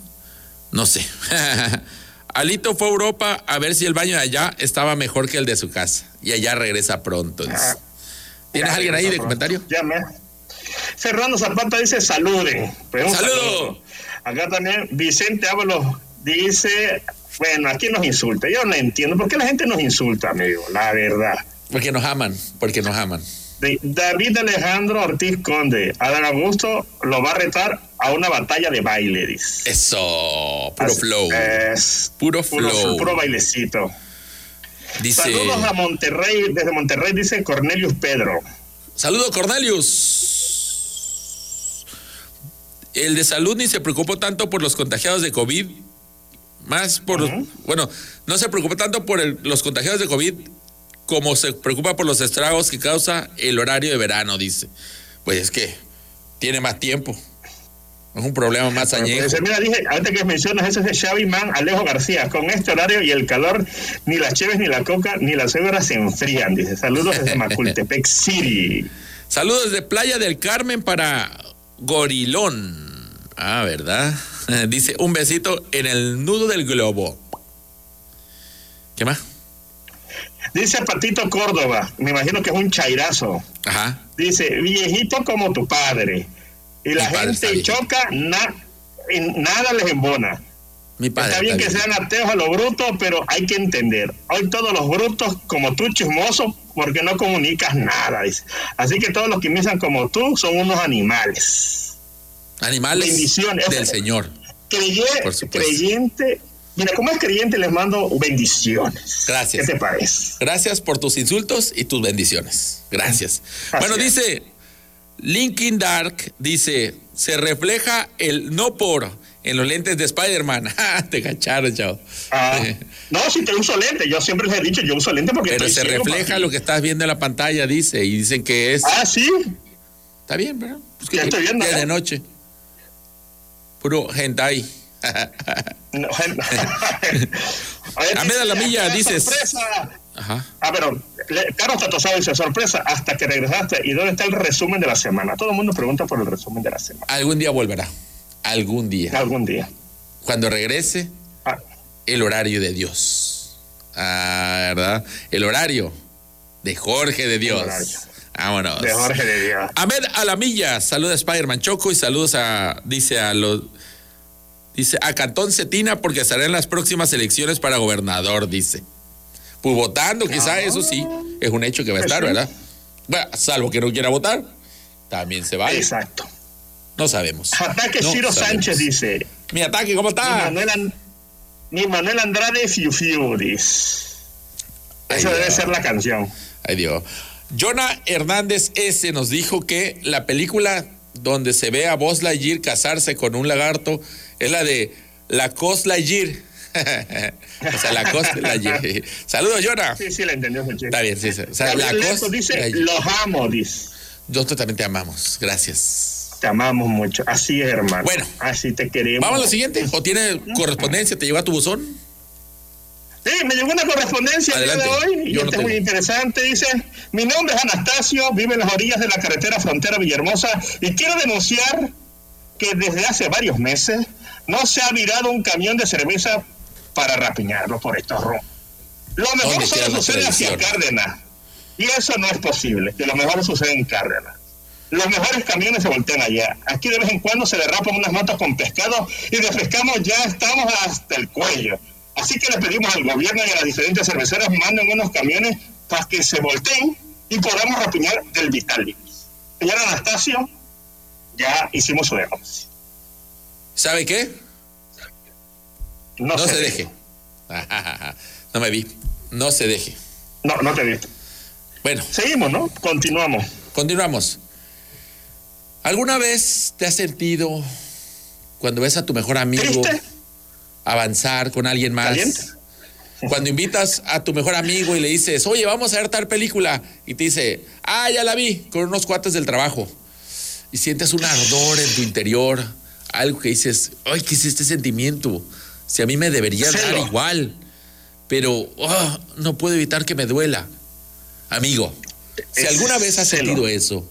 no sé. Alito fue a Europa a ver si el baño de allá estaba mejor que el de su casa y allá regresa pronto. Ah, ¿Tienes ya, alguien ahí de pronto. comentario? Llame. Fernando Zapata dice saluden. Pues saludo. Acá también Vicente Ábalos dice, bueno, aquí nos insulta. Yo no entiendo. ¿Por qué la gente nos insulta, amigo? La verdad. Porque nos aman, porque nos aman. David Alejandro Ortiz Conde, Adán Augusto lo va a retar a una batalla de baile, dice. Eso, puro Así flow. es. Puro Puro, flow. puro bailecito. Dice, Saludos a Monterrey, desde Monterrey dice Cornelius Pedro. saludo Cornelius. El de salud ni se preocupó tanto por los contagiados de COVID, más por los, bueno, no se preocupa tanto por el- los contagiados de COVID como se preocupa por los estragos que causa el horario de verano, dice. Pues es que tiene más tiempo. Es un problema más añejo. Dice, mira, dije, ahorita que mencionas eso es de Xavi Man, Alejo García. Con este horario y el calor, ni las cheves, ni la coca, ni las cebras se enfrían. Dice, saludos desde Macultepec City. Saludos de Playa del Carmen para Gorilón. Ah, ¿verdad? Dice, un besito en el nudo del globo. ¿Qué más? Dice Patito Córdoba, me imagino que es un chairazo. Ajá. Dice, viejito como tu padre. Y la gente choca, na- nada les embona. Mi padre. está bien está que bien. sean ateos a lo bruto, pero hay que entender. Hoy todos los brutos, como tú, chismoso, porque no comunicas nada, dice. Así que todos los que piensan como tú son unos animales. Animales Bendiciones. del Señor. Creyente. Mira, como es creyente, les mando bendiciones. Gracias. ¿Qué te parece? Gracias por tus insultos y tus bendiciones. Gracias. Bueno, dice Linkin Dark, dice, se refleja el no por en los lentes de Spider-Man. Ah, Te cacharon, chao. Ah, Eh, no, si te uso lente, yo siempre les he dicho, yo uso lente porque Pero estoy se ciego, refleja papi. lo que estás viendo en la pantalla, dice, y dicen que es... Ah, sí. Está bien, ¿verdad? Pues que Ya estoy viendo, ¿eh? de noche. Puro hentai. No, A dice, Alamilla, acá, dices. Sorpresa. Ajá. Ah, pero Carlos Tatosado dice, sorpresa, hasta que regresaste. ¿Y dónde está el resumen de la semana? Todo el mundo pregunta por el resumen de la semana. Algún día volverá. Algún día. Algún día. Cuando regrese, Ah, el horario de Dios. Ah, ¿verdad? El horario de Jorge de Dios. Vámonos. de Jorge de Dios. Ahmed Alamilla, saluda a Spider-Man Choco y saludos a, dice a los, dice a Cantón Cetina porque estará en las próximas elecciones para gobernador, dice. Pues votando, quizá eso sí, es un hecho que va a estar, Ah. Sí. ¿verdad? Bueno, salvo que no quiera votar, también se va. Exacto. No sabemos. Ataque No Ciro sabemos. Sánchez dice, Mi ataque, ¿cómo ni está? Manuel, An- ni Manuel Andrade Fiu Fiu, dice. Ay, Esa debe ser la canción. Ay, Dios. Jonah Hernández S. nos dijo que la película donde se ve a Buzz Lightyear casarse con un lagarto es la de La Lightyear. o sea, La Cos Lightyear. Saludos, Jonah. Sí, sí, la entendió. Está bien, sí. sí. O sea, La dice, los amo, dice. Nosotros también te amamos. Gracias. Te amamos mucho. Así es, hermano. Bueno. Así te queremos. Vamos a lo siguiente. ¿O tiene correspondencia? ¿Te llegó a tu buzón? Sí, me llegó una correspondencia el día de hoy y Yo esta no es muy interesante. Dice, mi nombre es Anastasio, vive en las orillas de la carretera frontera Villahermosa y quiero denunciar que desde hace varios meses no se ha virado un camión de cerveza para rapiñarlo por estos rumbos. Lo mejor ¿Dónde queda solo sucede hacia? Cárdenas y eso no es posible, que lo mejor sucede en Cárdenas. Los mejores camiones se voltean allá. Aquí de vez en cuando se derrapan unas notas con pescado y de pescamos ya estamos hasta el cuello. Así que le pedimos al gobierno y a las diferentes cerveceras manden unos camiones para que se volteen y podamos rapiñar del Vitali. Señor Anastasio, ya hicimos su denuncia. ¿Sabe qué? No, No se deje. No me vi. No se deje. No, no te viste. Bueno, Seguimos, ¿no? Continuamos. Continuamos. ¿Alguna vez te has sentido cuando ves a tu mejor amigo ¿Triste? avanzar con alguien más? ¿Caliente? Cuando invitas a tu mejor amigo y le dices, oye, vamos a ver tal película, y te dice, ah, ya la vi, con unos cuates del trabajo. Y sientes un ardor en tu interior, algo que dices, ay, ¿qué es este sentimiento? Si a mí me debería dar igual, pero ah, no puedo evitar que me duela. Amigo, si alguna vez has celo. sentido eso,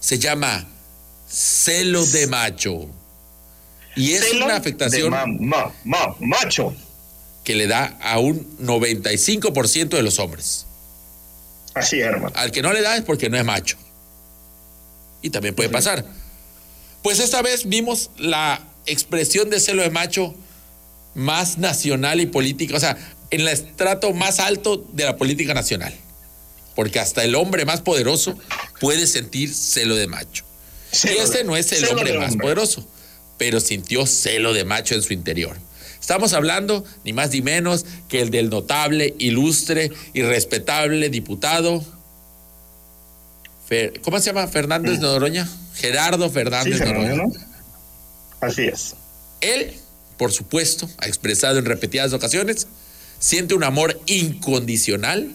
se llama celo de macho. Y es Celo una afectación ma- ma- ma- macho. que le da a un 95% de los hombres. Así es, hermano. Al que no le da es porque no es macho. Y también puede pasar. Pues esta vez vimos la expresión de celo de macho más nacional y política, o sea, en el estrato más alto de la política nacional. Porque hasta el hombre más poderoso puede sentir celo de macho. Celo y este no es el hombre más hombre. poderoso, pero sintió celo de macho en su interior. Estamos hablando ni más ni menos que el del notable, ilustre y respetable diputado. Fer- ¿Cómo se llama? Fernández Noroña. Gerardo Sí, Fernández Fernando, Noroña. ¿no? Así es. Él, por supuesto, ha expresado en repetidas ocasiones, siente un amor incondicional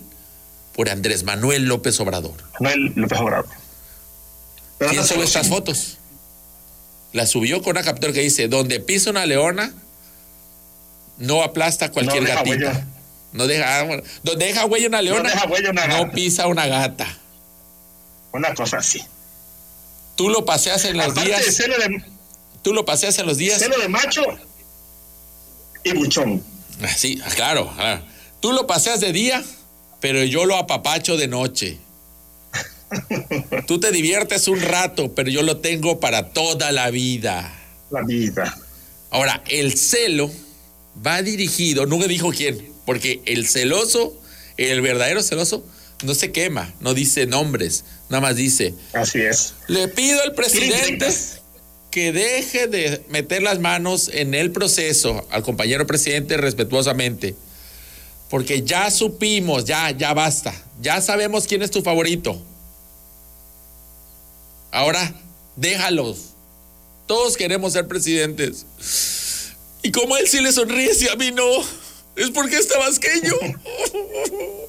por Andrés Manuel López Obrador. Manuel López Obrador. Pero ¿Quién no sube estas sí. fotos? La subió con una captura que dice, donde pisa una leona, no aplasta cualquier No gatita. huella. No deja, donde deja huella una leona, deja huella una no pisa una gata. Una cosa así. Tú lo paseas en los Aparte de días, celo de, tú lo paseas en los días. celo de macho y buchón. Sí, claro, claro. Tú lo paseas de día, pero yo lo apapacho de noche. Tú te diviertes un rato, pero yo lo tengo para toda la vida. La vida. Ahora, el celo va dirigido, nunca dijo quién, porque el celoso, el verdadero celoso, no se quema, no dice nombres, nada más dice, Así es. le pido al presidente que deje de meter las manos en el proceso al compañero presidente respetuosamente, porque ya supimos, ya, ya basta, ya sabemos quién es tu favorito. Ahora, déjalos. Todos queremos ser presidentes. Y como él sí le sonríe, si a mí no, es porque es tabasqueño.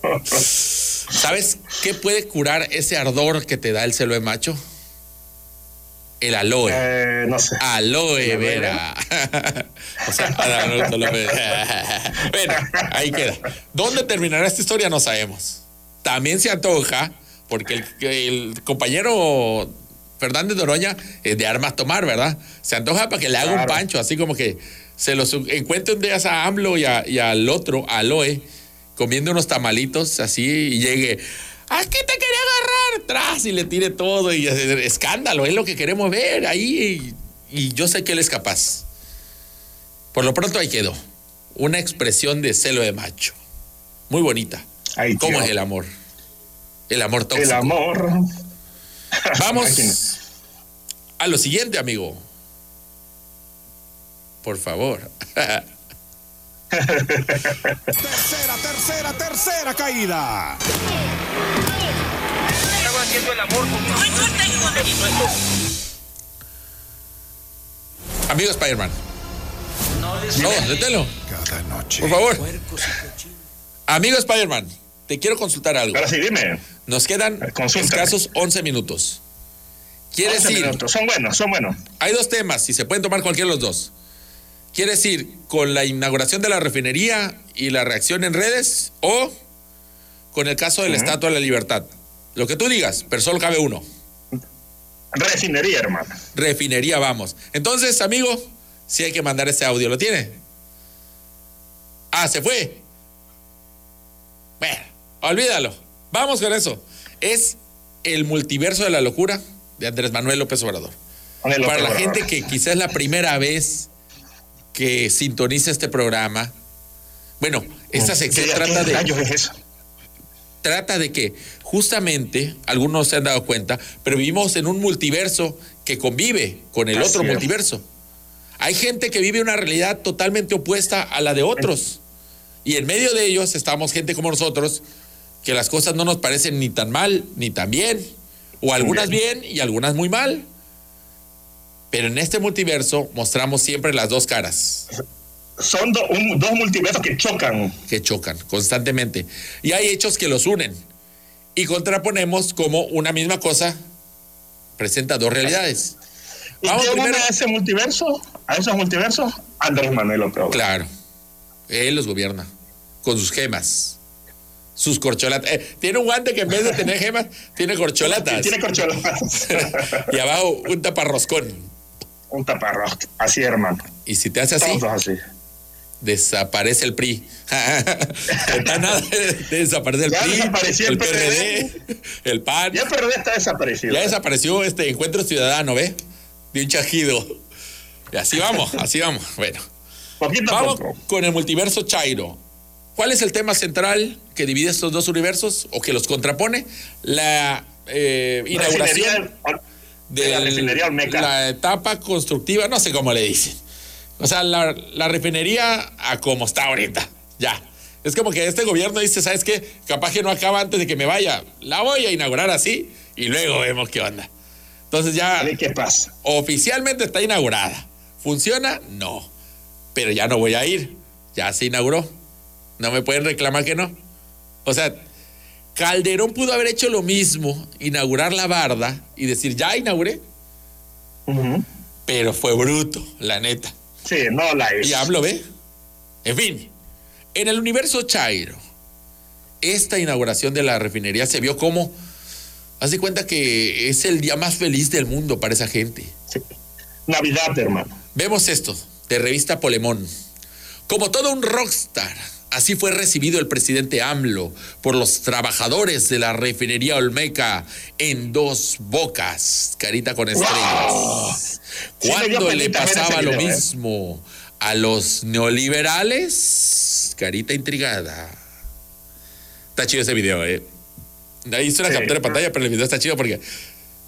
¿Sabes qué puede curar ese ardor que te da el celo de macho? El aloe. Eh, no sé. Aloe vera. o sea, Adán López. bueno, ahí queda. ¿Dónde terminará esta historia? No sabemos. También se antoja, porque el, el compañero Fernández Noroña es de armas tomar, ¿verdad? Se antoja para que le haga un pancho, así como que se los encuentre un día a AMLO y, a- y al otro, a Aloe, comiendo unos tamalitos así y llegue. Aquí te quería agarrar, tras y le tire todo y escándalo, es lo que queremos ver ahí y, y yo sé que él es capaz. Por lo pronto ahí quedó, una expresión de celo de macho, muy bonita. Ahí ¿Cómo es el amor? El amor tóxico. El amor. Vamos a lo siguiente, amigo. Por favor. Tercera, tercera, tercera caída. Estaba haciendo el amor con amigo Spider-Man. No. Cada noche. Por favor. Amigo Spider-Man, te quiero consultar algo. Ahora sí, dime. Nos quedan Consúltame. escasos 11 minutos. Quiere 11 decir, minutos. Son buenos, son buenos. hay dos temas y se pueden tomar cualquiera de los dos. ¿Quiere decir con la inauguración de la refinería y la reacción en redes o con el caso de la Estatua de la Libertad? Lo que tú digas, pero solo cabe uno. Refinería, hermano. Refinería, vamos. Entonces, amigo, si hay que mandar ese audio, ¿lo tiene? Ah, se fue. Bueno, olvídalo. Vamos con eso. Es el multiverso de la locura de Andrés Manuel López Obrador. Para la Obrador. gente que quizás es la primera vez que sintoniza este programa, bueno, esta sección ¿Qué- trata qué de rayos es eso? trata de que justamente, algunos se han dado cuenta, pero vivimos en un multiverso que convive con el Así otro es. multiverso. Hay gente que vive una realidad totalmente opuesta a la de otros. Y en medio de ellos estamos gente como nosotros, que las cosas no nos parecen ni tan mal ni tan bien, o algunas bien y algunas muy mal. Pero en este multiverso mostramos siempre las dos caras Son do- un- dos multiversos que chocan. que chocan constantemente. Y hay hechos que los unen. Y contraponemos como una misma cosa presenta dos realidades. ¿Y Vamos qué une primero. a ese multiverso? ¿A esos multiversos? Andrés Manuel López. Claro, él los gobierna con sus gemas, sus corcholatas. Eh, tiene un guante que en vez de tener gemas, tiene corcholatas. Tiene corcholatas. y abajo un taparroscón. Un taparroscón. Así, hermano. Y si te hace así, Todos así. desaparece el PRI. Nada desaparece el Ya PRI, desapareció el PRD, el PAN. Ya el PRD está desaparecido. Ya desapareció este encuentro ciudadano, ¿ve? De un chajido. Y así vamos, así vamos. Bueno. Poquito Vamos poco. con el multiverso Chairo. ¿Cuál es el tema central que divide estos dos universos o que los contrapone? La eh, inauguración Refinería- de la refinería Olmeca. la etapa constructiva, no sé cómo le dicen. O sea, la, la refinería a como está ahorita. Ya. Es como que este gobierno dice, ¿sabes qué? Capaz que no acaba antes de que me vaya. La voy a inaugurar así y luego vemos qué onda. Entonces ya qué pasa. oficialmente está inaugurada. ¿Funciona? No. Pero ya no voy a ir. Ya se inauguró. No me pueden reclamar que no. O sea, Calderón pudo haber hecho lo mismo, inaugurar la barda y decir, ya inauguré. Pero fue bruto, la neta. Sí, no la Y hizo. hablo, ¿ve? En fin, en el universo Chairo, esta inauguración de la refinería se vio como, haz de cuenta que es el día más feliz del mundo para esa gente. Sí. Navidad, hermano. Vemos esto de revista Polemón. Como todo un rockstar, así fue recibido el presidente AMLO por los trabajadores de la refinería Olmeca en dos bocas, carita con estrellas. Dio Cuando le pasaba lo video, ¿eh? mismo a los neoliberales, carita intrigada. Está chido ese video, ¿eh? Ahí hice una Sí. captura de pantalla, pero el video está chido porque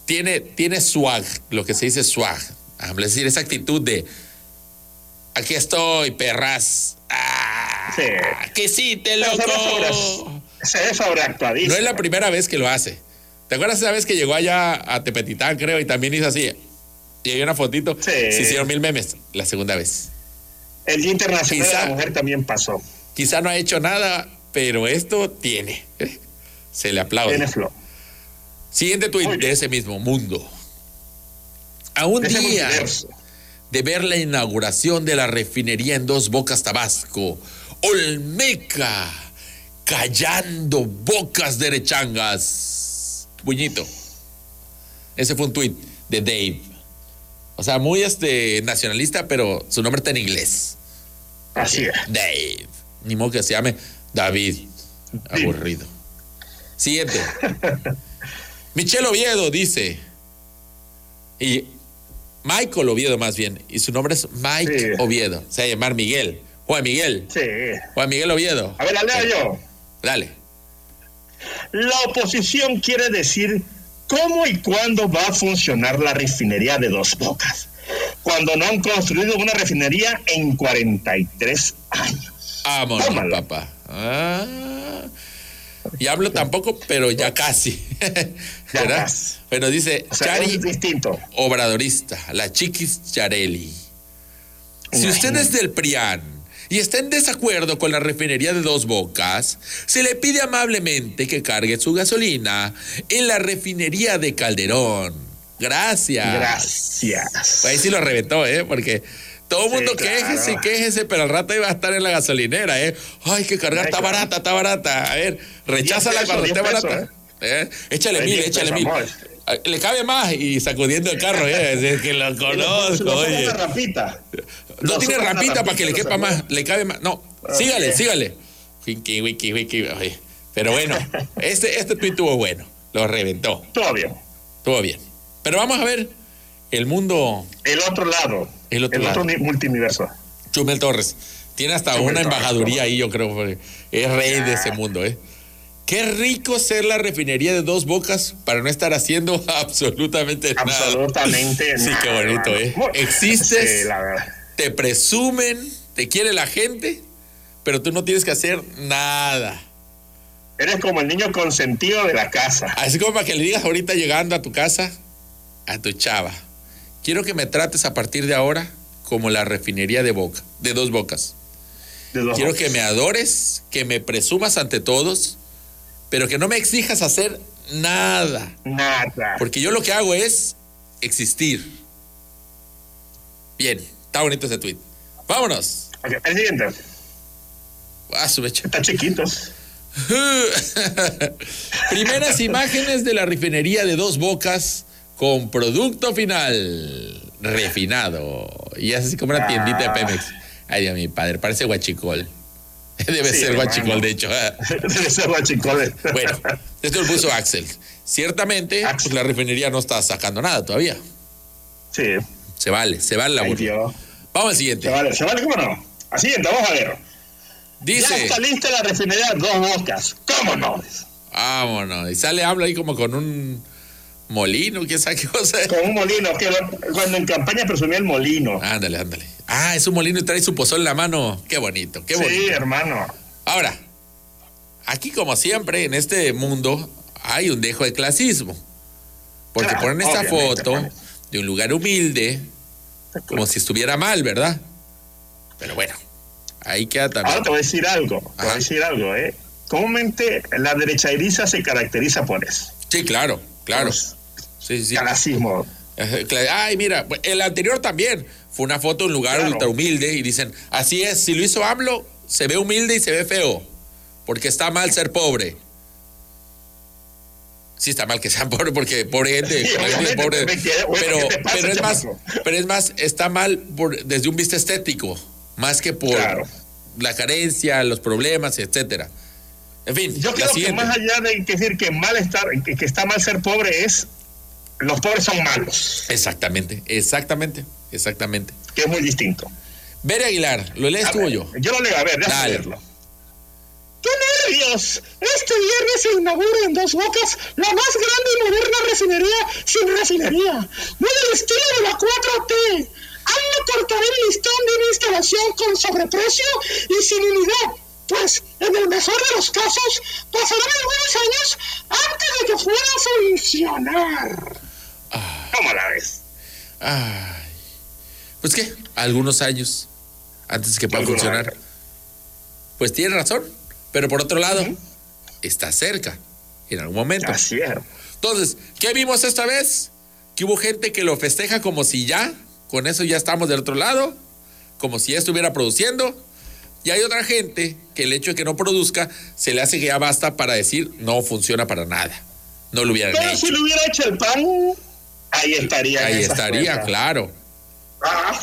tiene, tiene swag, lo que se dice swag. Ah, Es decir, esa actitud de aquí estoy, perras. Ah, Sí. que sí, te Pero se ve sobreactuadísimo. No es la primera vez que lo hace. ¿Te acuerdas esa vez que llegó allá a Tepetitán, creo, y también hizo así? Y hay una fotito. Sí. Se hicieron mil memes. La segunda vez. El Día Internacional Quizá- de la Mujer también pasó. Quizá no ha hecho nada, pero esto tiene. Se le aplaude. Tiene flow. Siguiente tuit bien. de ese mismo mundo. A un ese día multiverso. de ver la inauguración de la refinería en Dos Bocas, Tabasco, Olmeca, callando bocas derechangas. Puñito. Ese fue un tuit de Dave. O sea, muy este, nacionalista, pero su nombre está en inglés. Así es. Dave. Ni modo que se llame David. Aburrido. Siguiente. Michelle Oviedo dice. Y Michael Oviedo más bien. Y su nombre es Mike Sí. Oviedo. Se va a llamar Miguel. Juan Miguel. Sí. Juan Miguel Oviedo. A ver, la leo yo. Dale. La oposición quiere decir cómo y cuándo va a funcionar la refinería de Dos Bocas, cuando no han construido una refinería en 43 años. Vámonos, papá. Ah. Y hablo tampoco, pero ya casi. Ya. Pero dice O sea, Chari es distinto. Obradorista, la Chiquis Charelli. Si usted es del PRIAN y está en desacuerdo con la refinería de Dos Bocas, se le pide amablemente que cargue su gasolina en la refinería de Calderón. Gracias. Gracias. Ahí sí lo reventó, ¿eh? Porque todo el Sí, mundo claro. quéjese, quéjese, pero al rato iba a estar en la gasolinera, ¿eh? Ay, que cargar, está claro. barata, está barata. A ver, recházala cuando esté barata. ¿eh? Échale Ay, mil, échale mil. amor. Le cabe más y sacudiendo el carro, ¿eh? Es que lo conozco, Lo oye. rapita. No tiene rapita para que le quepa más, le cabe más. No, Ah, sígale, sígale. Wiki, wiki, wiki. Pero bueno, este, este tweet estuvo bueno, lo reventó, Todo bien. estuvo bien. Pero vamos a ver el mundo El otro lado. El otro lado. ni- multiverso. Chumel Torres. Tiene hasta Chumel una Torres, embajaduría ¿cómo? ahí, yo creo. Es rey de ese mundo, ¿eh? Qué rico ser la refinería de dos bocas para no estar haciendo absolutamente nada. Absolutamente Sí, nada, qué bonito. ¿eh? Existes, Sí, la verdad. Te presumen, te quiere la gente, pero tú no tienes que hacer nada. Eres como el niño consentido de la casa. Así como para que le digas ahorita llegando a tu casa, a tu chava, quiero que me trates a partir de ahora como la refinería de boca, de dos bocas. De dos Quiero bocas. que me adores, que me presumas ante todos, pero que no me exijas hacer nada. Nada. Porque yo lo que hago es existir. Bien, está bonito ese tweet. Vámonos. Ok, el siguiente. Ah, su mecha. Está chiquito. Primeras imágenes de la refinería de dos bocas con producto final refinado. Y es así como una tiendita de Pemex. Ay, Dios mi padre, parece guachicol. Debe Sí, ser guachicol, de hecho. Debe ser guachicol. Bueno, esto lo puso Axel. Ciertamente, pues, la refinería no está sacando nada todavía. Sí. Se vale, se vale la burla. Vamos al siguiente. Se vale, se vale, ¿cómo no? Así, vamos a ver. Ya Dice, está lista la refinería Dos Bocas. ¿Cómo no? vámonos. Y sale, habla ahí como con un molino, quién sabe qué cosa. Con un molino, que cuando en campaña presumía el molino. Ándale, ándale. Ah, es un molino y trae su pozón en la mano. Qué bonito, qué sí, bonito. hermano. Ahora, aquí como siempre en este mundo hay un dejo de clasismo. Porque Claro, ponen esta foto hermano. De un lugar humilde, como si estuviera mal, ¿verdad? Pero bueno, ahí queda también. Ahora te voy a decir algo. Te voy Ajá. a decir algo, ¿eh? Comúnmente la derechairiza se caracteriza por eso. Sí, claro, claro. Pues, Sí, sí. Ajá, cla- Ay, mira, el anterior también fue una foto de un lugar Claro. ultra humilde y dicen, así es, si lo hizo AMLO, se ve humilde y se ve feo, porque está mal ser pobre. Sí está mal que sean pobres porque pobre gente, Sí, pobre, bueno, pero, ¿qué te pasa, pero es más, pero es más, está mal por, desde un vista estético, más que por Claro. la carencia, los problemas, etcétera. En fin, Yo creo que más allá de decir que mal estar, que, que está mal ser pobre es los pobres son malos, Exactamente, exactamente, exactamente. que es muy distinto. Bere Aguilar, ¿lo lees A tú o ver, yo? Yo lo leo, a ver, déjame Dale. leerlo. ¡Qué nervios! Este viernes se inaugura en Dos Bocas la más grande y moderna refinería sin refinería, muy al estilo de la 4T. AMLO cortará el listón de una instalación con sobreprecio y sin unidad, pues en el mejor de los casos pasarán algunos años antes de que pueda funcionar. ¿Cómo la ves? Ay. Pues qué, algunos años antes que pueda funcionar. años. Pues tiene razón, pero por otro lado, está cerca en algún momento. Así es. Entonces, ¿qué vimos esta vez? Que hubo gente que lo festeja como si ya, con eso ya estamos del otro lado, como si ya estuviera produciendo. Y hay otra gente que el hecho de que no produzca se le hace que ya basta para decir no funciona para nada. No lo hubieran Pero hecho. si le hubiera hecho el pan, ahí estaría. Ahí estaría, cuentas. claro. Ah,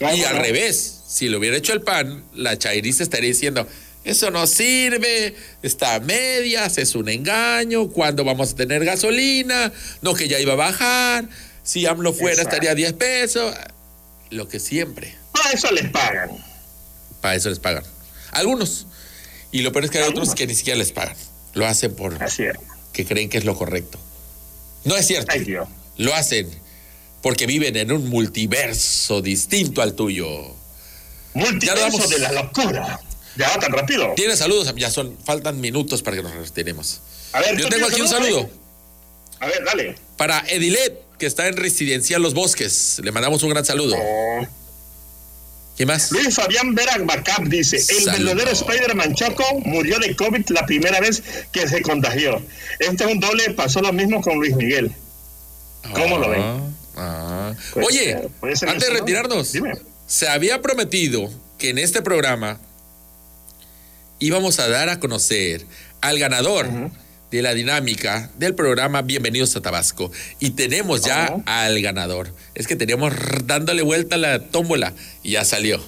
Y ¿cómo al revés, si le hubiera hecho el pan, la chairiza estaría diciendo, eso no sirve, está a medias, es un engaño, ¿cuándo vamos a tener gasolina? No que ya iba a bajar, si AMLO fuera Exacto. estaría a 10 pesos, lo que siempre, Para eso les pagan. para eso les pagan. Algunos. Y lo peor es que hay otros que ni siquiera les pagan, lo hacen por Así es. que creen que es lo correcto. No es cierto, Ay, Dios. lo hacen porque viven en un multiverso distinto al tuyo. Multiverso de la locura. Ya tan rápido. Tiene saludos, ya son, faltan minutos para que nos retiremos. A ver, Yo ¿tú tengo aquí un saludo A ver, dale. para Edilet, que está en Residencial Los Bosques. Le mandamos un gran saludo. Oh. ¿Quién más? Luis Fabián Vera Bacap dice: El verdadero Spider-Man Choco murió de COVID la primera vez que se contagió. Este es un doble, pasó lo mismo con Luis Miguel. ¿Cómo lo ven? Ah. Puede Oye, antes de retirarnos, Dime. se había prometido que en este programa íbamos a dar a conocer al ganador de la dinámica del programa Bienvenidos a Tabasco. Y tenemos ya al ganador. Es que teníamos dándole vuelta a la tómbola y ya salió.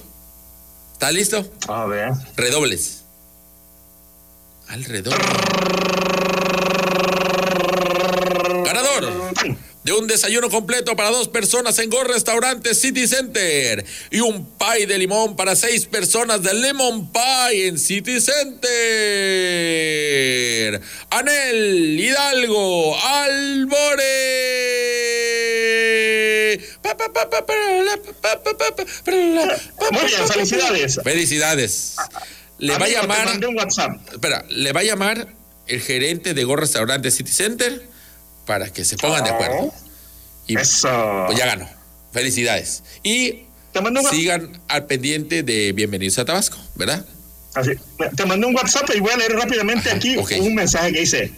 ¿Está listo? A ver. Redobles. Al redoble. Ganador de un desayuno completo para dos personas en Go Restaurante City Center y un pie de limón para seis personas de Lemon Pie en City Center. Anel Hidalgo Albore. Muy bien, felicidades. Felicidades. Le va a te llamar. mandé un WhatsApp. Espera, le va a llamar el gerente de Go Restaurante City Center para que se pongan de acuerdo. Y Eso. pues ya ganó. Felicidades. Y Te mando un WhatsApp. sigan al pendiente de Bienvenidos a Tabasco, ¿verdad? Así, te mandé un WhatsApp y voy a leer rápidamente Ajá, aquí un mensaje que dice.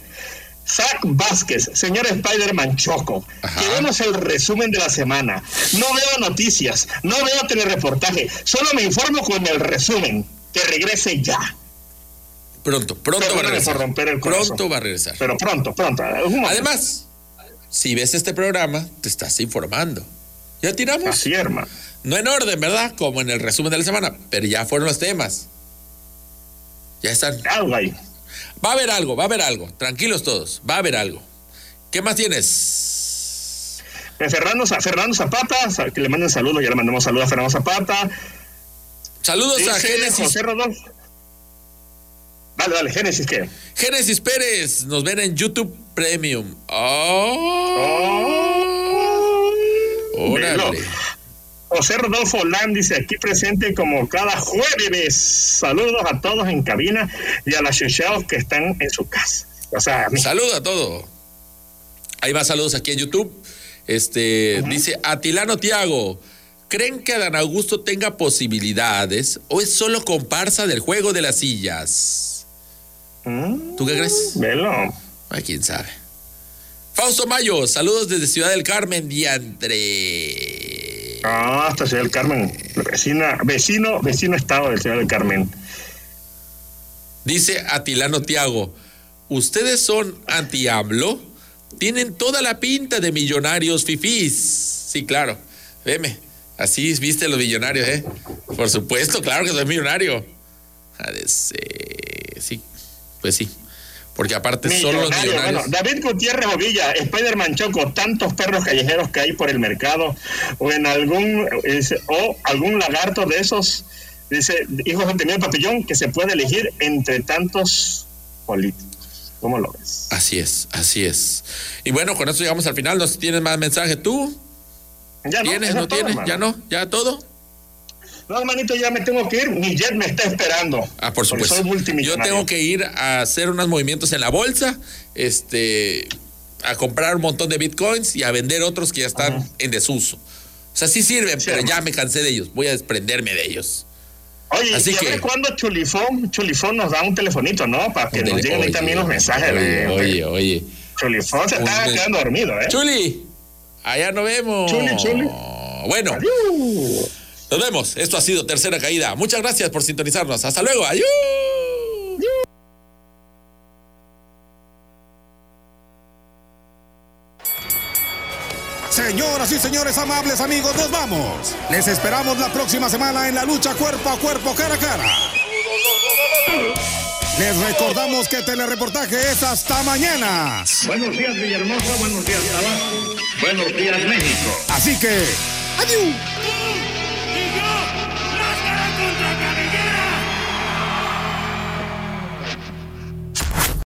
Zach Vázquez, señor Spider-Man Choco, Ajá. queremos el resumen de la semana. No veo noticias, no veo telereportaje, solo me informo con el resumen. Que regrese ya. Pronto, pronto va a regresar. romper el. Pronto va a regresar. Pero pronto, pronto. Además, si ves este programa, te estás informando. Ya tiramos. Así, hermano. No en orden, ¿verdad? Como en el resumen de la semana, pero ya fueron los temas. Ya están. Algo ahí. Va a haber algo, va a haber algo. Tranquilos todos, va a haber algo. ¿Qué más tienes? Fernando, Fernando Zapata, que le manden saludos, ya le mandamos saludos a Fernando Zapata. Saludos a Génesis. José Rodolfo. Dale, Génesis, ¿qué? Génesis Pérez, nos ven en YouTube Premium. ¡Oh! ¡Órale! José Rodolfo Olan dice aquí presente como cada jueves. Saludos a todos en cabina y a las chuchaos que están en su casa. O sea, mi- Saludos a todo. Ahí va saludos aquí en YouTube. Este dice Atilano Tiago. ¿Creen que Adán Augusto tenga posibilidades o es solo comparsa del juego de las sillas? ¿Tú qué crees? velo. Ay, quién sabe. Fausto Mayo, saludos desde Ciudad del Carmen, diantre. Ah, hasta Ciudad del Carmen. Vecina, vecino, vecino estado de Ciudad del Carmen. Dice Atilano Tiago, ¿ustedes son anti-AMLO? Tienen toda la pinta de millonarios fifís. Sí, claro. Veme, así viste los millonarios, ¿eh? Por supuesto, claro que soy millonario. Ha de ser, Sí, pues sí. Porque aparte son los Millonario, millonarios. bueno, David Gutiérrez Ovilla, Spider-Man Choco, tantos perros callejeros que hay por el mercado, o en algún, o algún lagarto de esos, dice, hijos de tenido papillón, que se puede elegir entre tantos políticos. ¿Cómo lo ves? Así es, así es. Y bueno, con esto llegamos al final. ¿No tienes más mensaje tú? Ya no, ¿Tienes? eso ¿No todo, tienes? hermano. ¿Ya no? ¿Ya todo? No, hermanito, ya me tengo que ir. Mi jet me está esperando. Ah, por supuesto. soy Yo multimillonario. tengo que ir a hacer unos movimientos en la bolsa, este, a comprar un montón de bitcoins y a vender otros que ya están en desuso. O sea, sí sirven, pero ya me cansé de ellos. Voy a desprenderme de ellos. Oye, Así y a que- ver cuándo Chulifón, Chulifón nos da un telefonito, ¿no? Para que nos lleguen ahí también los mensajes. Oye, de- oye, oye. Chulifón se está quedando dormido, ¿eh? Chuli, allá nos vemos. Chuli, chuli. Bueno, nos vemos. Esto ha sido Tercera Caída. Muchas gracias por sintonizarnos. Hasta luego. Adiós. Señoras y señores amables amigos, nos vamos. Les esperamos la próxima semana en la lucha cuerpo a cuerpo, cara a cara. Les recordamos que telereportaje es hasta mañana. Buenos días, Villahermosa. Buenos días, Tabasco. Buenos días, México. Así que, adiós.